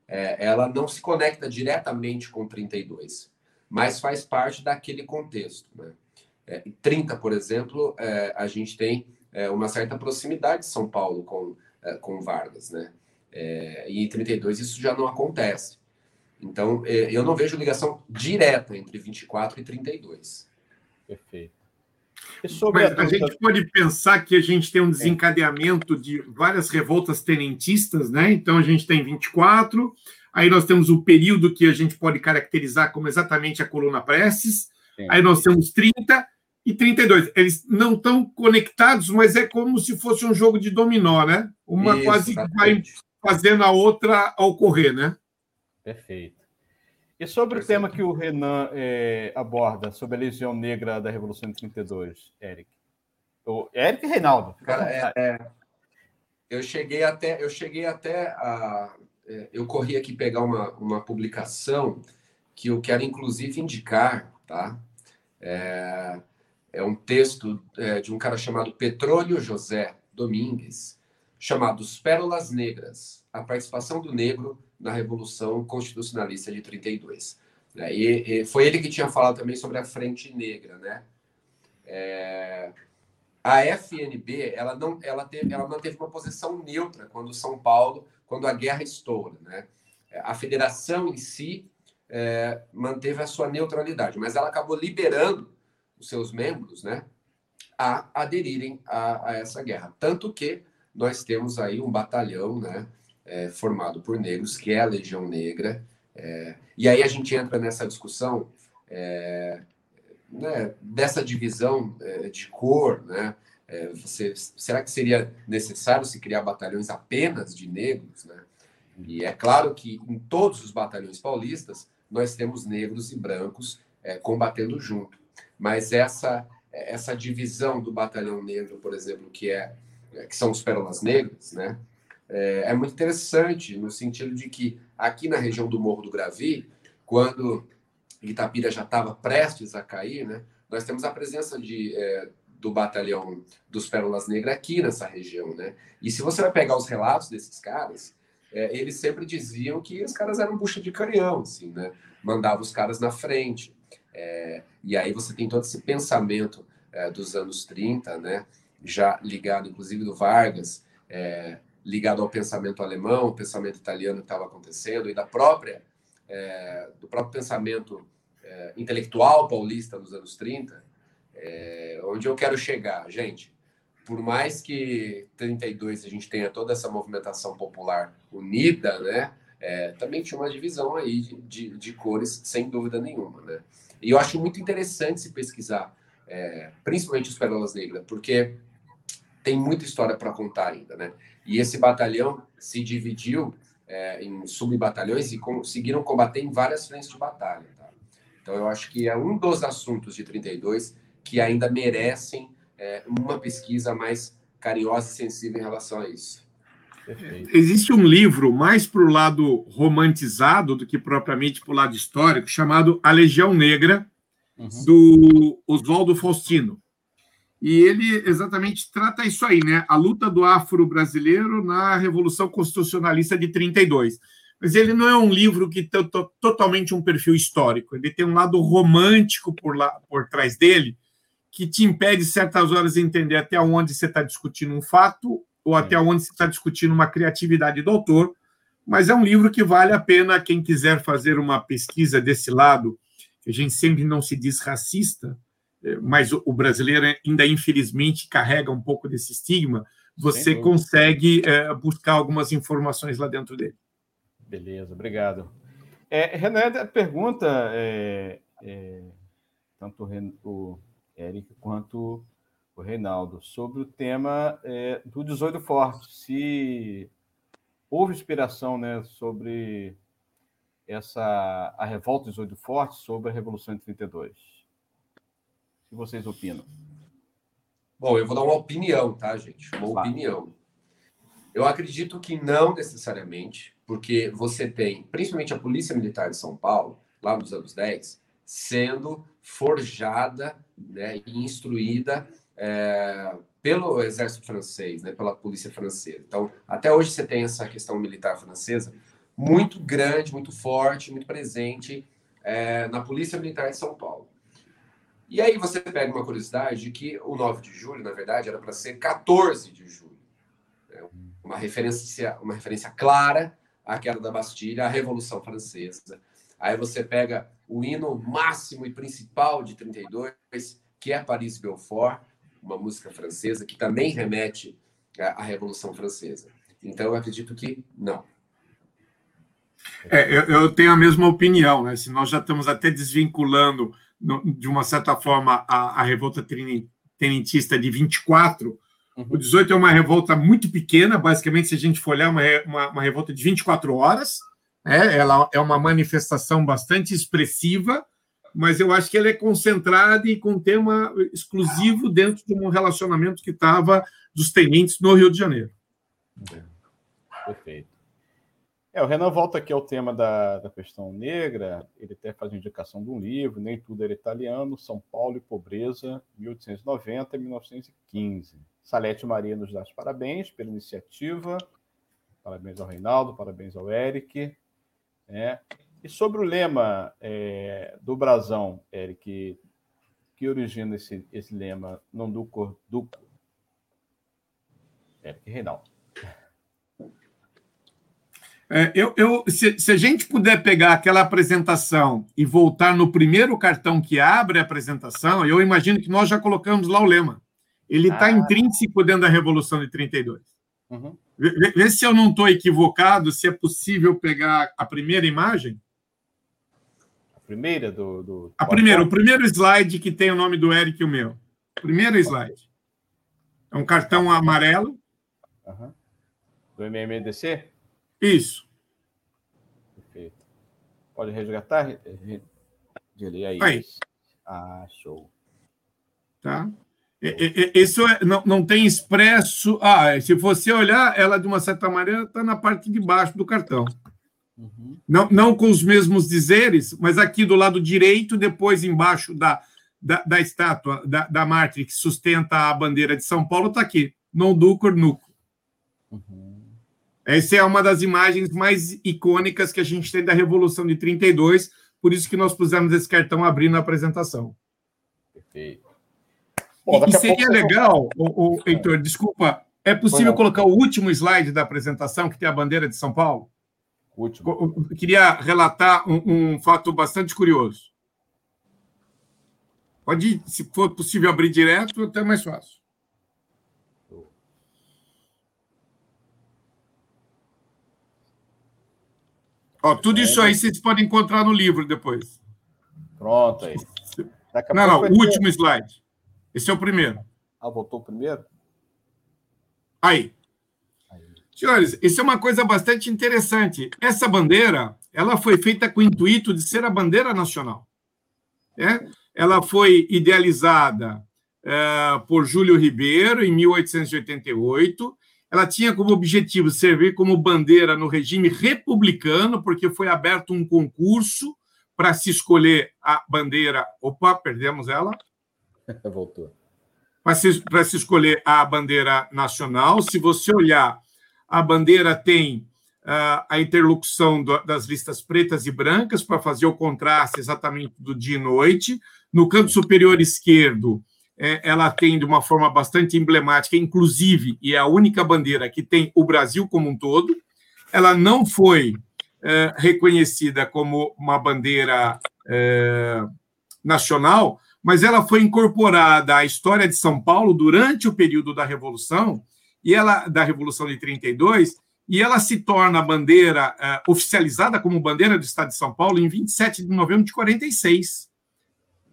é, ela não se conecta diretamente com 32, mas faz parte daquele contexto. Né? É, em 30, por exemplo, é, a gente tem é, uma certa proximidade de São Paulo com, é, com Vargas, né? É, e em 32 isso já não acontece. Então, eu não vejo ligação direta entre 24 e 32. Perfeito. Mas a, a gente pode pensar que a gente tem um desencadeamento de várias revoltas tenentistas, né? Então a gente tem 24, aí nós temos o período que a gente pode caracterizar como exatamente a coluna Prestes, Sim. aí nós temos 30 e 32. Eles não estão conectados, mas é como se fosse um jogo de dominó, né? Uma Isso, quase vai fazendo a outra ocorrer, né? Perfeito. E sobre o tema que o Renan é, aborda, sobre a Legião Negra da Revolução de 32, Eric? O Eric e Reinaldo. Cara, é, é, eu cheguei até, eu cheguei até a, é, eu corri aqui pegar uma, uma publicação que eu quero inclusive indicar, tá? É, é um texto é, de um cara chamado Petróleo José Domingues, chamado Pérolas Negras, a participação do negro na Revolução Constitucionalista de 32. Né? E, e, foi ele que tinha falado também sobre a Frente Negra, né? É, a FNB, ela não, ela, teve, ela manteve uma posição neutra quando São Paulo, quando a guerra estoura, né? A federação em si é, manteve a sua neutralidade, mas ela acabou liberando os seus membros, né, a aderirem a, a essa guerra. Tanto que nós temos aí um batalhão, né, é, formado por negros, que é a Legião Negra. É, e aí a gente entra nessa discussão é, né, dessa divisão é, de cor, né? É, você, será que seria necessário se criar batalhões apenas de negros, né? E é claro que em todos os batalhões paulistas nós temos negros e brancos é, combatendo junto. Mas essa essa divisão do batalhão negro, por exemplo, que é que são os pérolas negras, né? É, é, muito interessante no sentido de que aqui na região do Morro do Gravi, quando Itapira já estava prestes a cair, né? Nós temos a presença de é, do batalhão dos Pérolas Negras aqui nessa região, né? E se você vai pegar os relatos desses caras, é, eles sempre diziam que os caras eram bucha de canhão, assim, né? Mandava os caras na frente. É, e aí você tem todo esse pensamento é, dos anos 30, né? já ligado, inclusive, do Vargas, é, ligado ao pensamento alemão, o pensamento italiano que estava acontecendo, e da própria, é, do próprio pensamento é, intelectual paulista nos anos 30, é, onde eu quero chegar, gente, por mais que 32 a gente tenha toda essa movimentação popular unida, né, é, também tinha uma divisão aí de, de, de, cores, sem dúvida nenhuma, né? E eu acho muito interessante se pesquisar, é, principalmente os Pérolas Negras, porque tem muita história para contar ainda, né? E esse batalhão se dividiu é, em subbatalhões e conseguiram combater em várias frentes de batalha. Tá? Então, eu acho que é um dos assuntos de 32 que ainda merecem é, uma pesquisa mais carinhosa e sensível em relação a isso. Perfeito. Existe um livro mais para o lado romantizado do que propriamente para o lado histórico, chamado A Legião Negra, uhum. do Oswaldo Faustino. E ele exatamente trata isso aí, né? A luta do afro-brasileiro na Revolução Constitucionalista de 32. Mas ele não é um livro que tem totalmente um perfil histórico. Ele tem um lado romântico por, lá, por trás dele, que te impede, certas horas, de entender até onde você está discutindo um fato ou até onde você está discutindo uma criatividade do autor. Mas é um livro que vale a pena quem quiser fazer uma pesquisa desse lado, que a gente sempre não se diz racista, é, mas o brasileiro ainda, infelizmente, carrega um pouco desse estigma, você consegue é, buscar algumas informações lá dentro dele. Beleza, obrigado. É, Renan pergunta, é, é, tanto o Eric quanto o Reinaldo, sobre o tema é, do 18 Forte, se houve inspiração né, sobre essa a revolta do 18 Forte, sobre a Revolução de 32. Que vocês opinam? Bom, eu vou dar uma opinião, tá, gente? Uma claro. opinião. Eu acredito que não necessariamente, porque você tem, principalmente a Polícia Militar de São Paulo, lá nos anos 10, sendo forjada né, e instruída é, pelo exército francês, né, pela polícia francesa. Então, até hoje você tem essa questão militar francesa muito grande, muito forte, muito presente é, na Polícia Militar de São Paulo. E aí você pega uma curiosidade de que o 9 de julho, na verdade, era para ser 14 de julho. Né? Uma, referência, uma referência clara à queda da Bastilha, à Revolução Francesa. Aí você pega o hino máximo e principal de 32, que é Paris Belfort, uma música francesa que também remete à, Revolução Francesa. Então, eu acredito que não. É, eu, eu, tenho a mesma opinião, né? Se nós já estamos até desvinculando, de uma certa forma, a, a revolta tenentista de 24, uhum. o 18 é uma revolta muito pequena, basicamente, se a gente for olhar, uma, uma, uma revolta de 24 horas, né? ela é uma manifestação bastante expressiva, mas eu acho que ela é concentrada e com tema exclusivo dentro de um relacionamento que estava dos tenentes no Rio de Janeiro. Perfeito. É, o Renan volta aqui ao tema da, da questão negra, ele até faz indicação de um livro, Nem Tudo Era Italiano, São Paulo e Pobreza, 1890 1915. Salete Maria nos dá os parabéns pela iniciativa, parabéns ao Reinaldo, parabéns ao Eric. É, e sobre o lema é, do brasão, Eric, que origina esse, esse lema, não do do Eric Reinaldo. É, eu, eu, se, se, a gente puder pegar aquela apresentação e voltar no primeiro cartão que abre a apresentação, eu imagino que nós já colocamos lá o lema. Ele está ah. intrínseco dentro da Revolução de 32. Uhum. Vê, vê se eu não estou equivocado, se é possível pegar a primeira imagem primeira do. do... A primeira, o primeiro slide que tem o nome do Eric e o meu. Primeiro slide. É um cartão amarelo. Uhum. Do MMDC? Isso. Perfeito. Pode resgatar? Delay aí. aí. Ah, show. Tá. Isso é, não, não tem expresso. Ah, se você olhar, ela de uma certa maneira está na parte de baixo do cartão. Uhum. Não, não com os mesmos dizeres, mas aqui do lado direito, depois embaixo da, da, da estátua da, da Marte, que sustenta a bandeira de São Paulo, está aqui, non ducor nuco. Uhum. Essa é uma das imagens mais icônicas que a gente tem da Revolução de 32, por isso que nós pusemos esse cartão abrindo a apresentação. Perfeito. Bom, e, seria legal, o, o, Heitor, desculpa, é possível colocar o último slide da apresentação, que tem a bandeira de São Paulo? Último. Eu queria relatar um, um, fato bastante curioso. Pode, se for possível, abrir direto, até mais fácil. Ó, tudo isso aí vocês podem encontrar no livro depois. Pronto aí. Não, não, o último slide. Esse é o primeiro. Ah, voltou o primeiro? Aí. Senhores, isso é uma coisa bastante interessante. Essa bandeira, ela foi feita com o intuito de ser a bandeira nacional. É? Ela foi idealizada é, por Júlio Ribeiro em 1888. Ela tinha como objetivo servir como bandeira no regime republicano, porque foi aberto um concurso para se escolher a bandeira. Opa, perdemos ela. <laughs> Voltou. Para se, para se escolher a bandeira nacional. Se você olhar, a bandeira tem uh, a interlocução do, das listas pretas e brancas para fazer o contraste exatamente do dia e noite. No canto superior esquerdo, é, ela tem de uma forma bastante emblemática, inclusive, e é a única bandeira que tem o Brasil como um todo. Ela não foi é, reconhecida como uma bandeira é, nacional, mas ela foi incorporada à história de São Paulo durante o período da Revolução e ela da Revolução de 32 e ela se torna a bandeira é, oficializada como bandeira do Estado de São Paulo em 27 de novembro de 46.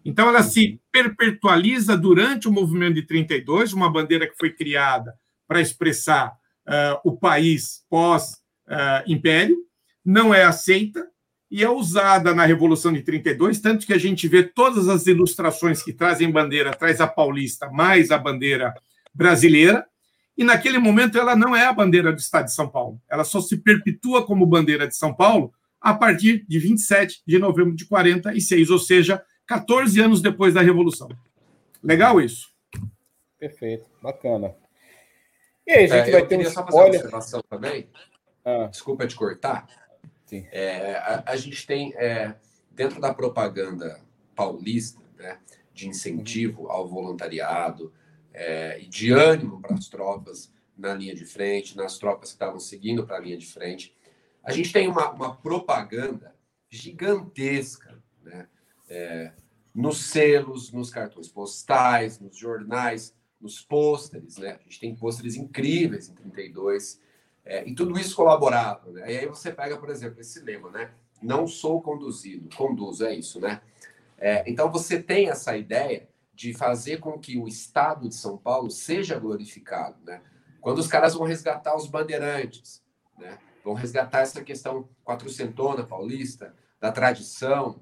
Então, ela se perpetualiza durante o movimento de 32, uma bandeira que foi criada para expressar uh, o país pós-império, uh, não é aceita e é usada na Revolução de 32, tanto que a gente vê todas as ilustrações que trazem bandeira, traz a paulista mais a bandeira brasileira, e naquele momento ela não é a bandeira do Estado de São Paulo, ela só se perpetua como bandeira de São Paulo a partir de 27 de novembro de 46, ou seja, 14 anos depois da Revolução. Legal isso? Perfeito, bacana. E aí, a gente é, vai ter um só fazer uma observação também. Ah. Desculpa te cortar. Sim. É, a, a, gente tem, é, dentro da propaganda paulista, né, de incentivo ao voluntariado é, e de ânimo para as tropas na linha de frente, nas tropas que estavam seguindo para a linha de frente, a gente tem uma, uma propaganda gigantesca, né? É, nos selos, nos cartões postais, nos jornais, nos pôsteres, né? A gente tem pôsteres incríveis em 32, é, e tudo isso colaborado, né? E aí você pega, por exemplo, esse lema, né? Não sou conduzido, conduzo, é isso, né? É, então você tem essa ideia de fazer com que o Estado de São Paulo seja glorificado, né? Quando os caras vão resgatar os bandeirantes, né? Vão resgatar essa questão quatrocentona paulista, da tradição,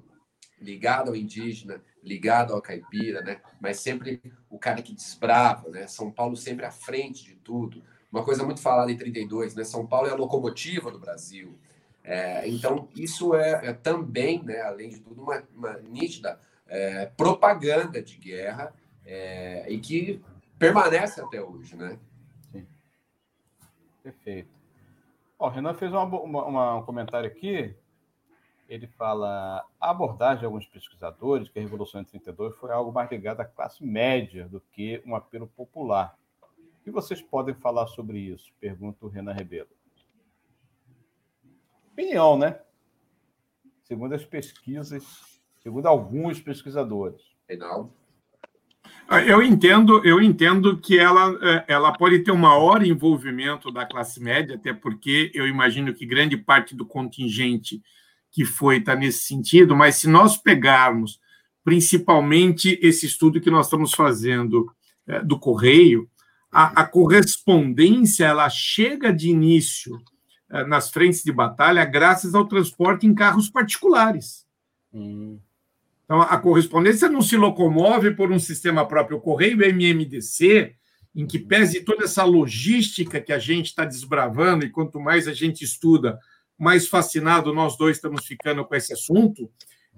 ligado ao indígena, ligado ao caipira, né? Mas sempre o cara que desbrava, né? São Paulo sempre à frente de tudo. Uma coisa muito falada em 32, né? São Paulo é a locomotiva do Brasil. É, então, isso é, é, também, né, além de tudo, uma, uma nítida é, propaganda de guerra é, e que permanece até hoje, né? Sim. Perfeito. Ó, o Renan fez uma, uma, uma, um comentário aqui ele fala a abordagem de alguns pesquisadores que a Revolução de 32 foi algo mais ligado à classe média do que um apelo popular. O que vocês podem falar sobre isso? Pergunta o Renan Rebelo. Opinião, né? Segundo as pesquisas, segundo alguns pesquisadores. Reinaldo. Eu entendo, eu entendo que ela, é, ela pode ter um maior envolvimento da classe média, até porque eu imagino que grande parte do contingente que foi está nesse sentido, mas se nós pegarmos principalmente esse estudo que nós estamos fazendo é, do correio, a, a, correspondência ela chega de início é, nas frentes de batalha graças ao transporte em carros particulares. Hum. Então, a correspondência não se locomove por um sistema próprio. O correio MMDC, em que pese toda essa logística que a gente está desbravando, e quanto mais a gente estuda, mais fascinado nós dois estamos ficando com esse assunto,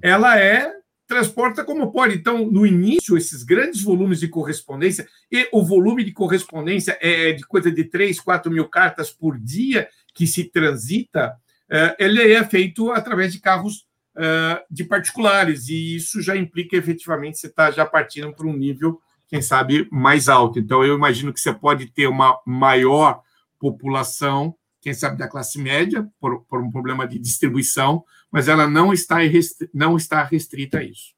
ela é transporta como pode. Então, no início, esses grandes volumes de correspondência, e o volume de correspondência é de coisa de 3, 4 mil cartas por dia que se transita, é, ele é feito através de carros é, de particulares, e isso já implica efetivamente você está já partindo para um nível, quem sabe, mais alto. Então, eu imagino que você pode ter uma maior população quem sabe da classe média, por, por um problema de distribuição, mas ela não está, não está restrita a isso.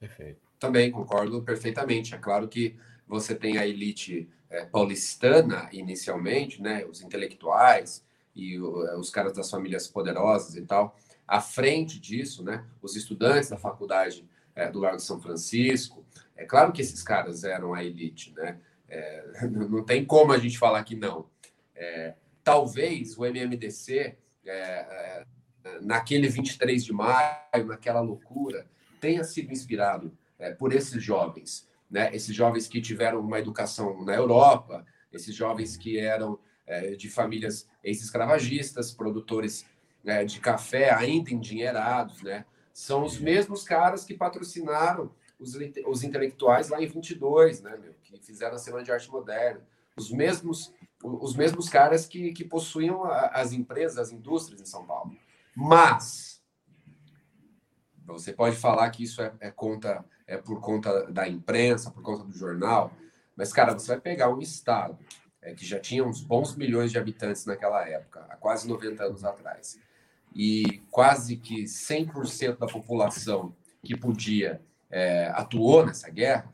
Perfeito. Também concordo perfeitamente. É claro que você tem a elite é, paulistana, inicialmente, né, os intelectuais e o, os caras das famílias poderosas e tal, à frente disso, né, os estudantes da faculdade é, do Largo de São Francisco. É claro que esses caras eram a elite, né? É, <laughs> não tem como a gente falar que não. É, talvez o MMDC, é, é, naquele 23 de maio, naquela loucura, tenha sido inspirado é, por esses jovens, né? esses jovens que tiveram uma educação na Europa, esses jovens que eram é, de famílias ex-escravagistas, produtores é, de café ainda endinheirados, né? São os mesmos caras que patrocinaram os, os intelectuais lá em 22, né, meu, que fizeram a Semana de Arte Moderna. Os mesmos, os mesmos caras que, que possuíam as empresas, as indústrias em São Paulo. Mas você pode falar que isso é, é, conta, é por conta da imprensa, por conta do jornal, mas, cara, você vai pegar um estado é, que já tinha uns bons milhões de habitantes naquela época, há quase 90 anos atrás, e quase que 100% da população que podia é, atuou nessa guerra,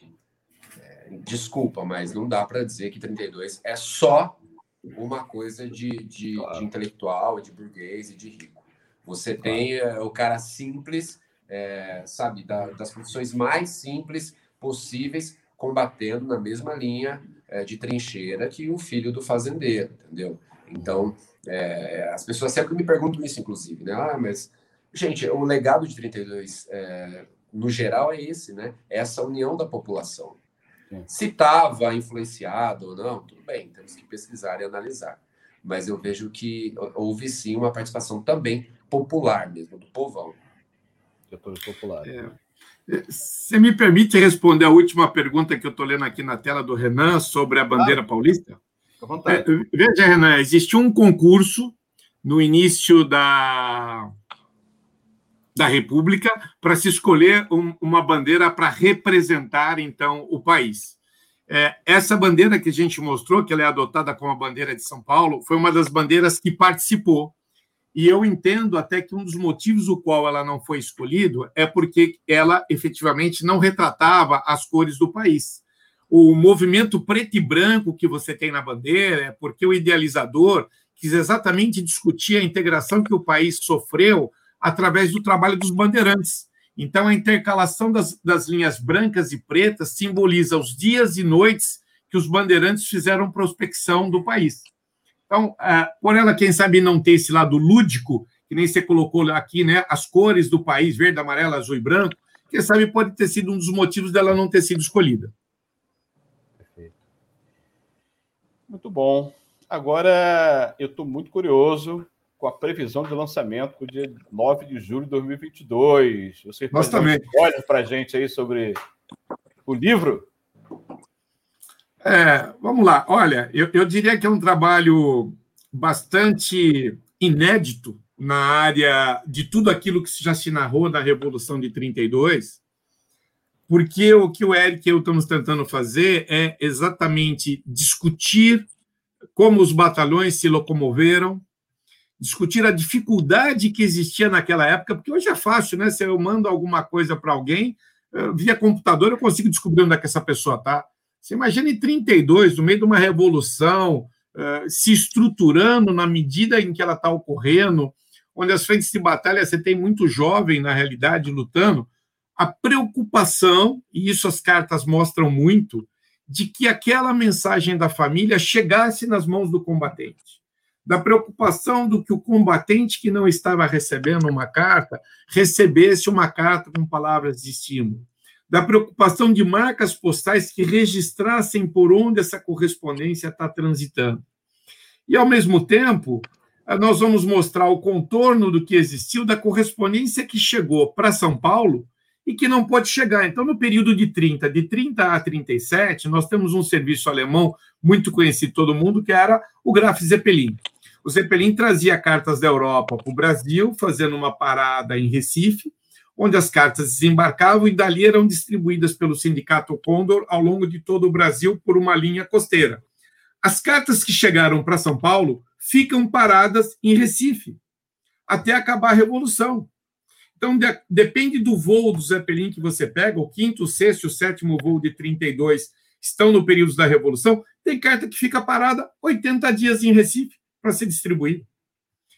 é, desculpa, mas não dá para dizer que 32 é só uma coisa de, de, claro. de intelectual, de burguês e de rico. Você claro. tem é, o cara simples, é, sabe, da, das profissões mais simples possíveis, combatendo na mesma linha é, de trincheira que o filho do fazendeiro, entendeu? Então, as pessoas sempre me perguntam isso, inclusive, né? Ah, mas, gente, o legado de 32, é, no geral, é esse, né? É essa união da população. Sim. Se estava influenciado ou não, tudo bem, temos que pesquisar e analisar. Mas eu vejo que houve sim uma participação também popular mesmo, do povão. Setores populares. É. Você me permite responder a última pergunta que eu estou lendo aqui na tela do Renan sobre a bandeira ah, paulista? É, veja, Renan, existiu um concurso no início da, da República para se escolher um, uma bandeira para representar, então, o país. É, essa bandeira que a gente mostrou, que ela é adotada como a bandeira de São Paulo, foi uma das bandeiras que participou. E eu entendo até que um dos motivos o qual ela não foi escolhida é porque ela efetivamente não retratava as cores do país o movimento preto e branco que você tem na bandeira, é porque o idealizador quis exatamente discutir a integração que o país sofreu através do trabalho dos bandeirantes. Então, a intercalação das, das linhas brancas e pretas simboliza os dias e noites que os bandeirantes fizeram prospecção do país. Então, por ela, quem sabe, não ter esse lado lúdico, que nem você colocou aqui, né, as cores do país, verde, amarelo, azul e branco, quem sabe pode ter sido um dos motivos dela não ter sido escolhida. Muito bom. Agora, eu estou muito curioso com a previsão de lançamento dia 9 de julho de 2022. Você Nós também. Olha para a gente aí sobre o livro. É, vamos lá. Olha, eu, eu diria que é um trabalho bastante inédito na área de tudo aquilo que já se narrou da Revolução de 32, porque o que o Eric e eu estamos tentando fazer é exatamente discutir como os batalhões se locomoveram, discutir a dificuldade que existia naquela época, porque hoje é fácil, né? Se eu mando alguma coisa para alguém, eh, via computador, eu consigo descobrir onde é que essa pessoa está. Você imagina em 32, no meio de uma revolução, eh, se estruturando na medida em que ela está ocorrendo, onde as frentes de batalha você tem muito jovem, na realidade, lutando, a preocupação, e isso as cartas mostram muito, de que aquela mensagem da família chegasse nas mãos do combatente. Da preocupação do que o combatente que não estava recebendo uma carta recebesse uma carta com palavras de estímulo. Da preocupação de marcas postais que registrassem por onde essa correspondência está transitando. E, ao mesmo tempo, nós vamos mostrar o contorno do que existiu da correspondência que chegou para São Paulo e que não pode chegar. Então, no período de 30, de 30 a 37, nós temos um serviço alemão muito conhecido todo mundo, que era o Graf Zeppelin. O Zeppelin trazia cartas da Europa para o Brasil, fazendo uma parada em Recife, onde as cartas desembarcavam e dali eram distribuídas pelo Sindicato Condor ao longo de todo o Brasil por uma linha costeira. As cartas que chegaram para São Paulo ficam paradas em Recife até acabar a Revolução. Então, de, depende do voo do Zeppelin que você pega, o quinto, o sexto, o sétimo voo de 32 estão no período da Revolução, tem carta que fica parada 80 dias em Recife para ser distribuída.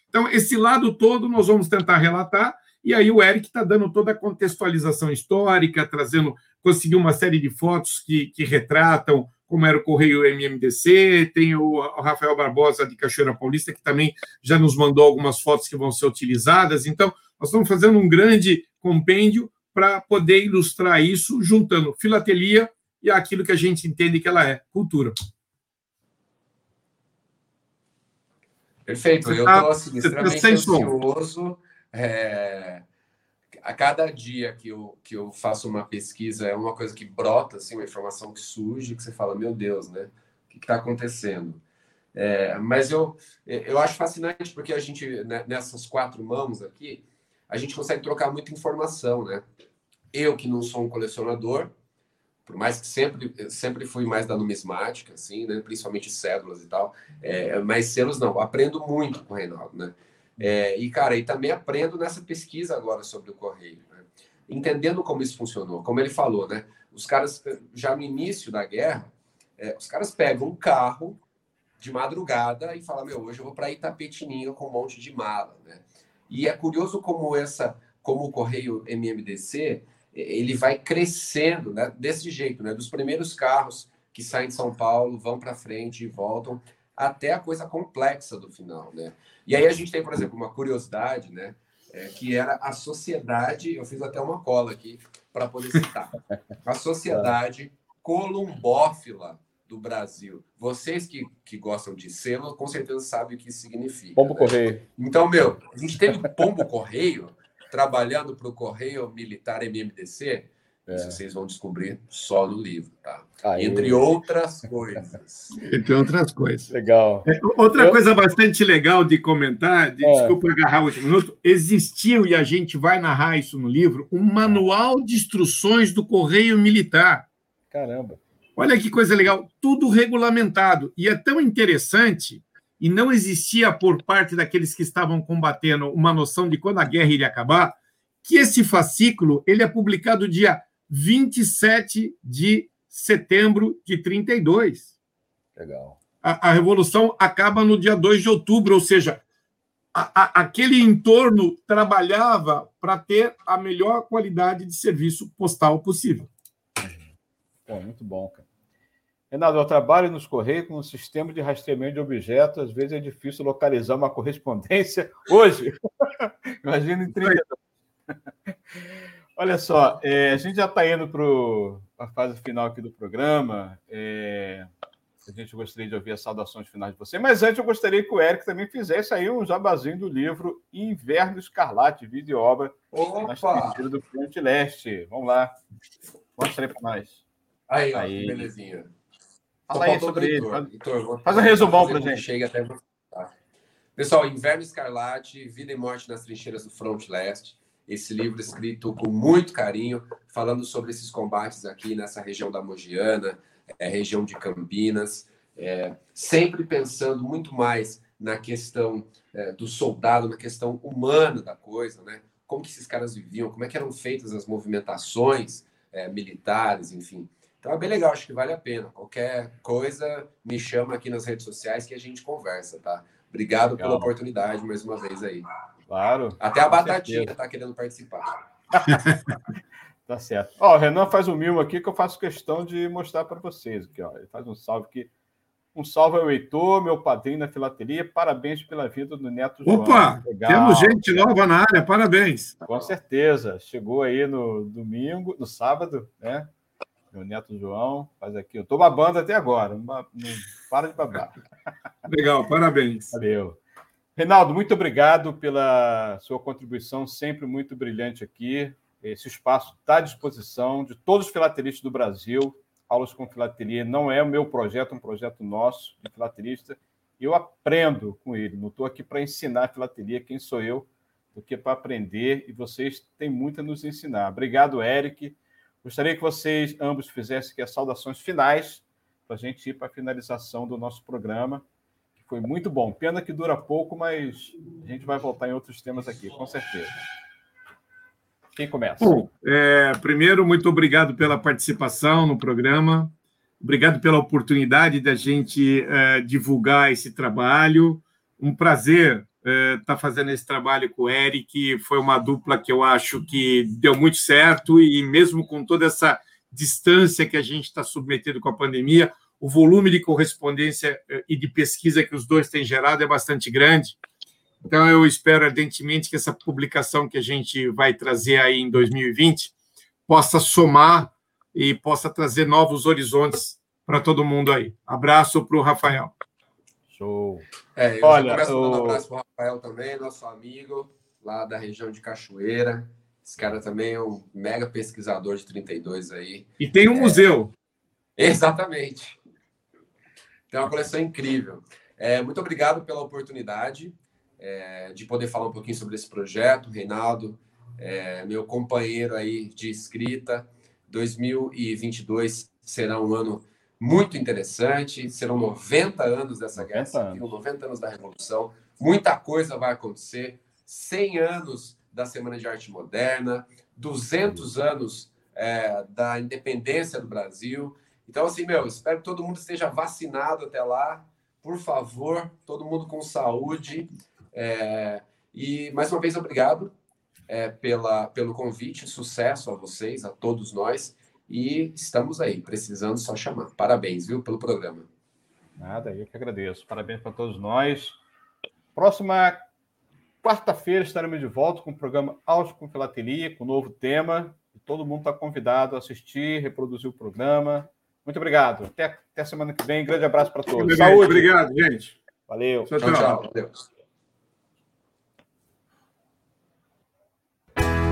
Então, esse lado todo nós vamos tentar relatar, e aí o Eric está dando toda a contextualização histórica, trazendo, conseguiu uma série de fotos que, que retratam como era o Correio MMDC, tem o Rafael Barbosa de Cachoeira Paulista, que também já nos mandou algumas fotos que vão ser utilizadas. Então, nós estamos fazendo um grande compêndio para poder ilustrar isso, juntando filatelia e aquilo que a gente entende que ela é, cultura. Perfeito. Você eu estou tá, assim, tá extremamente ansioso. É, a cada dia que eu, que eu faço uma pesquisa, é uma coisa que brota, assim, uma informação que surge, que você fala, meu Deus, né? O que está acontecendo? É, mas eu, eu acho fascinante porque a gente, né, nessas quatro mãos aqui, a gente consegue trocar muita informação, né? Eu, que não sou um colecionador, por mais que sempre, sempre fui mais da numismática, assim, né? principalmente cédulas e tal, é, mas selos não, aprendo muito com o Reinaldo, né? É, e, cara, e também aprendo nessa pesquisa agora sobre o correio, né? entendendo como isso funcionou. Como ele falou, né? Os caras, já no início da guerra, é, os caras pegam um carro de madrugada e falam, meu, hoje eu vou para Itapetininga com um monte de mala, né? E é curioso como essa, como o correio MMDC, ele vai crescendo né, desse jeito, né? Dos primeiros carros que saem de São Paulo, vão para frente e voltam, até a coisa complexa do final, né? E aí a gente tem, por exemplo, uma curiosidade, né? É, que era a sociedade, eu fiz até uma cola aqui para poder citar, a sociedade columbófila do Brasil. Vocês que, que gostam de selo, com certeza sabem o que isso significa. Pombo né? Correio. Então, meu, a gente teve Pombo Correio trabalhando para o Correio Militar MMDC, é. isso vocês vão descobrir só no livro, tá? Aê. Entre outras coisas. <laughs> Entre outras coisas. Legal. É, outra Eu... coisa bastante legal de comentar, de, é. desculpa agarrar o último minuto, existiu, e a gente vai narrar isso no livro, um manual de instruções do Correio Militar. Caramba. Olha que coisa legal, tudo regulamentado. E é tão interessante e não existia por parte daqueles que estavam combatendo uma noção de quando a guerra iria acabar, que esse fascículo ele é publicado dia 27 de setembro de 32. Legal. A, a Revolução acaba no dia 2 de outubro, ou seja, a, a, aquele entorno trabalhava para ter a melhor qualidade de serviço postal possível. Pô, muito bom, cara. Renato, eu trabalho nos Correios com um sistema de rastreamento de objetos. Às vezes é difícil localizar uma <laughs> correspondência hoje. <laughs> Imagina em 30 <laughs> Olha só, é, a gente já está indo para a fase final aqui do programa. É, a gente gostaria de ouvir as saudações finais de você, mas antes eu gostaria que o Eric também fizesse aí um jabazinho do livro Inverno Escarlate, vídeo e obra Opa! na do Frente Leste. Vamos lá, mostra aí para nós. Aí, aí. Ó, belezinha. Fala aí sobre ele. Faz, Heitor, faz um resumão para gente. Chega até... Tá. Pessoal, Inverno Escarlate, Vida e Morte nas Trincheiras do Front Leste. Esse livro escrito com muito carinho, falando sobre esses combates aqui nessa região da Mogiana, é, região de Campinas, é, sempre pensando muito mais na questão é, do soldado, na questão humana da coisa, né? Como que esses caras viviam, como é que eram feitas as movimentações é, militares, enfim. Então é bem legal, acho que vale a pena. Qualquer coisa, me chama aqui nas redes sociais que a gente conversa, tá? Obrigado legal. pela oportunidade mais uma vez aí. Claro. Até a Batatinha está querendo participar. <laughs> tá certo. Ó, o Renan faz um mimo aqui que eu faço questão de mostrar para vocês. Aqui, ó. Ele faz um salve aqui. Um salve ao Heitor, meu padrinho na filateria. Parabéns pela vida do Neto João. Opa! Legal. Temos gente nova na área, parabéns. Com certeza. Chegou aí no domingo, no sábado, né? Meu neto João, faz aqui. Eu estou babando até agora, não, para de babar. <laughs> Legal, parabéns. Valeu. Reinaldo, muito obrigado pela sua contribuição, sempre muito brilhante aqui. Esse espaço está à disposição de todos os filateristas do Brasil. Aulas com Filateria não é o meu projeto, é um projeto nosso de filaterista. Eu aprendo com ele, não estou aqui para ensinar filateria, quem sou eu, do que para aprender, e vocês têm muito a nos ensinar. Obrigado, Eric. Gostaria que vocês ambos fizessem aqui as saudações finais para a gente ir para a finalização do nosso programa, que foi muito bom. Pena que dura pouco, mas a gente vai voltar em outros temas aqui, com certeza. Quem começa? Bom, é, primeiro, muito obrigado pela participação no programa. Obrigado pela oportunidade da gente é, divulgar esse trabalho. Um prazer está é, fazendo esse trabalho com o Eric. Foi uma dupla que eu acho que deu muito certo, e mesmo com toda essa distância que a gente está submetido com a pandemia, o volume de correspondência é, e de pesquisa que os dois têm gerado é bastante grande. Então, eu espero ardentemente que essa publicação que a gente vai trazer aí em 2020 possa somar e possa trazer novos horizontes para todo mundo aí. Abraço para o Rafael. Show. É, eu Olha, começo o... um abraço para o Rafael também, nosso amigo lá da região de Cachoeira. Esse cara também é um mega pesquisador de 32 aí. E tem um é... museu. Exatamente. Tem uma coleção incrível. É, muito obrigado pela oportunidade é, de poder falar um pouquinho sobre esse projeto. Reinaldo, é, meu companheiro aí de escrita. 2022 será um ano muito interessante. Serão 90 anos dessa guerra civil, 90 anos da Revolução. Muita coisa vai acontecer. 100 anos da Semana de Arte Moderna, 200 anos é, da independência do Brasil. Então, assim, meu, espero que todo mundo esteja vacinado até lá. Por favor, todo mundo com saúde. É, e, mais uma vez, obrigado é, pela, pelo convite. Sucesso a vocês, a todos nós. E estamos aí, precisando só chamar. Parabéns, viu, pelo programa. Nada, eu que agradeço. Parabéns para todos nós. Próxima quarta-feira estaremos de volta com o programa Auge com Filatelia, com um novo tema. Todo mundo está convidado a assistir, reproduzir o programa. Muito obrigado. Até, até semana que vem. Grande abraço para todos. Saúde. Obrigado, gente. Valeu. Tchau, tchau. tchau.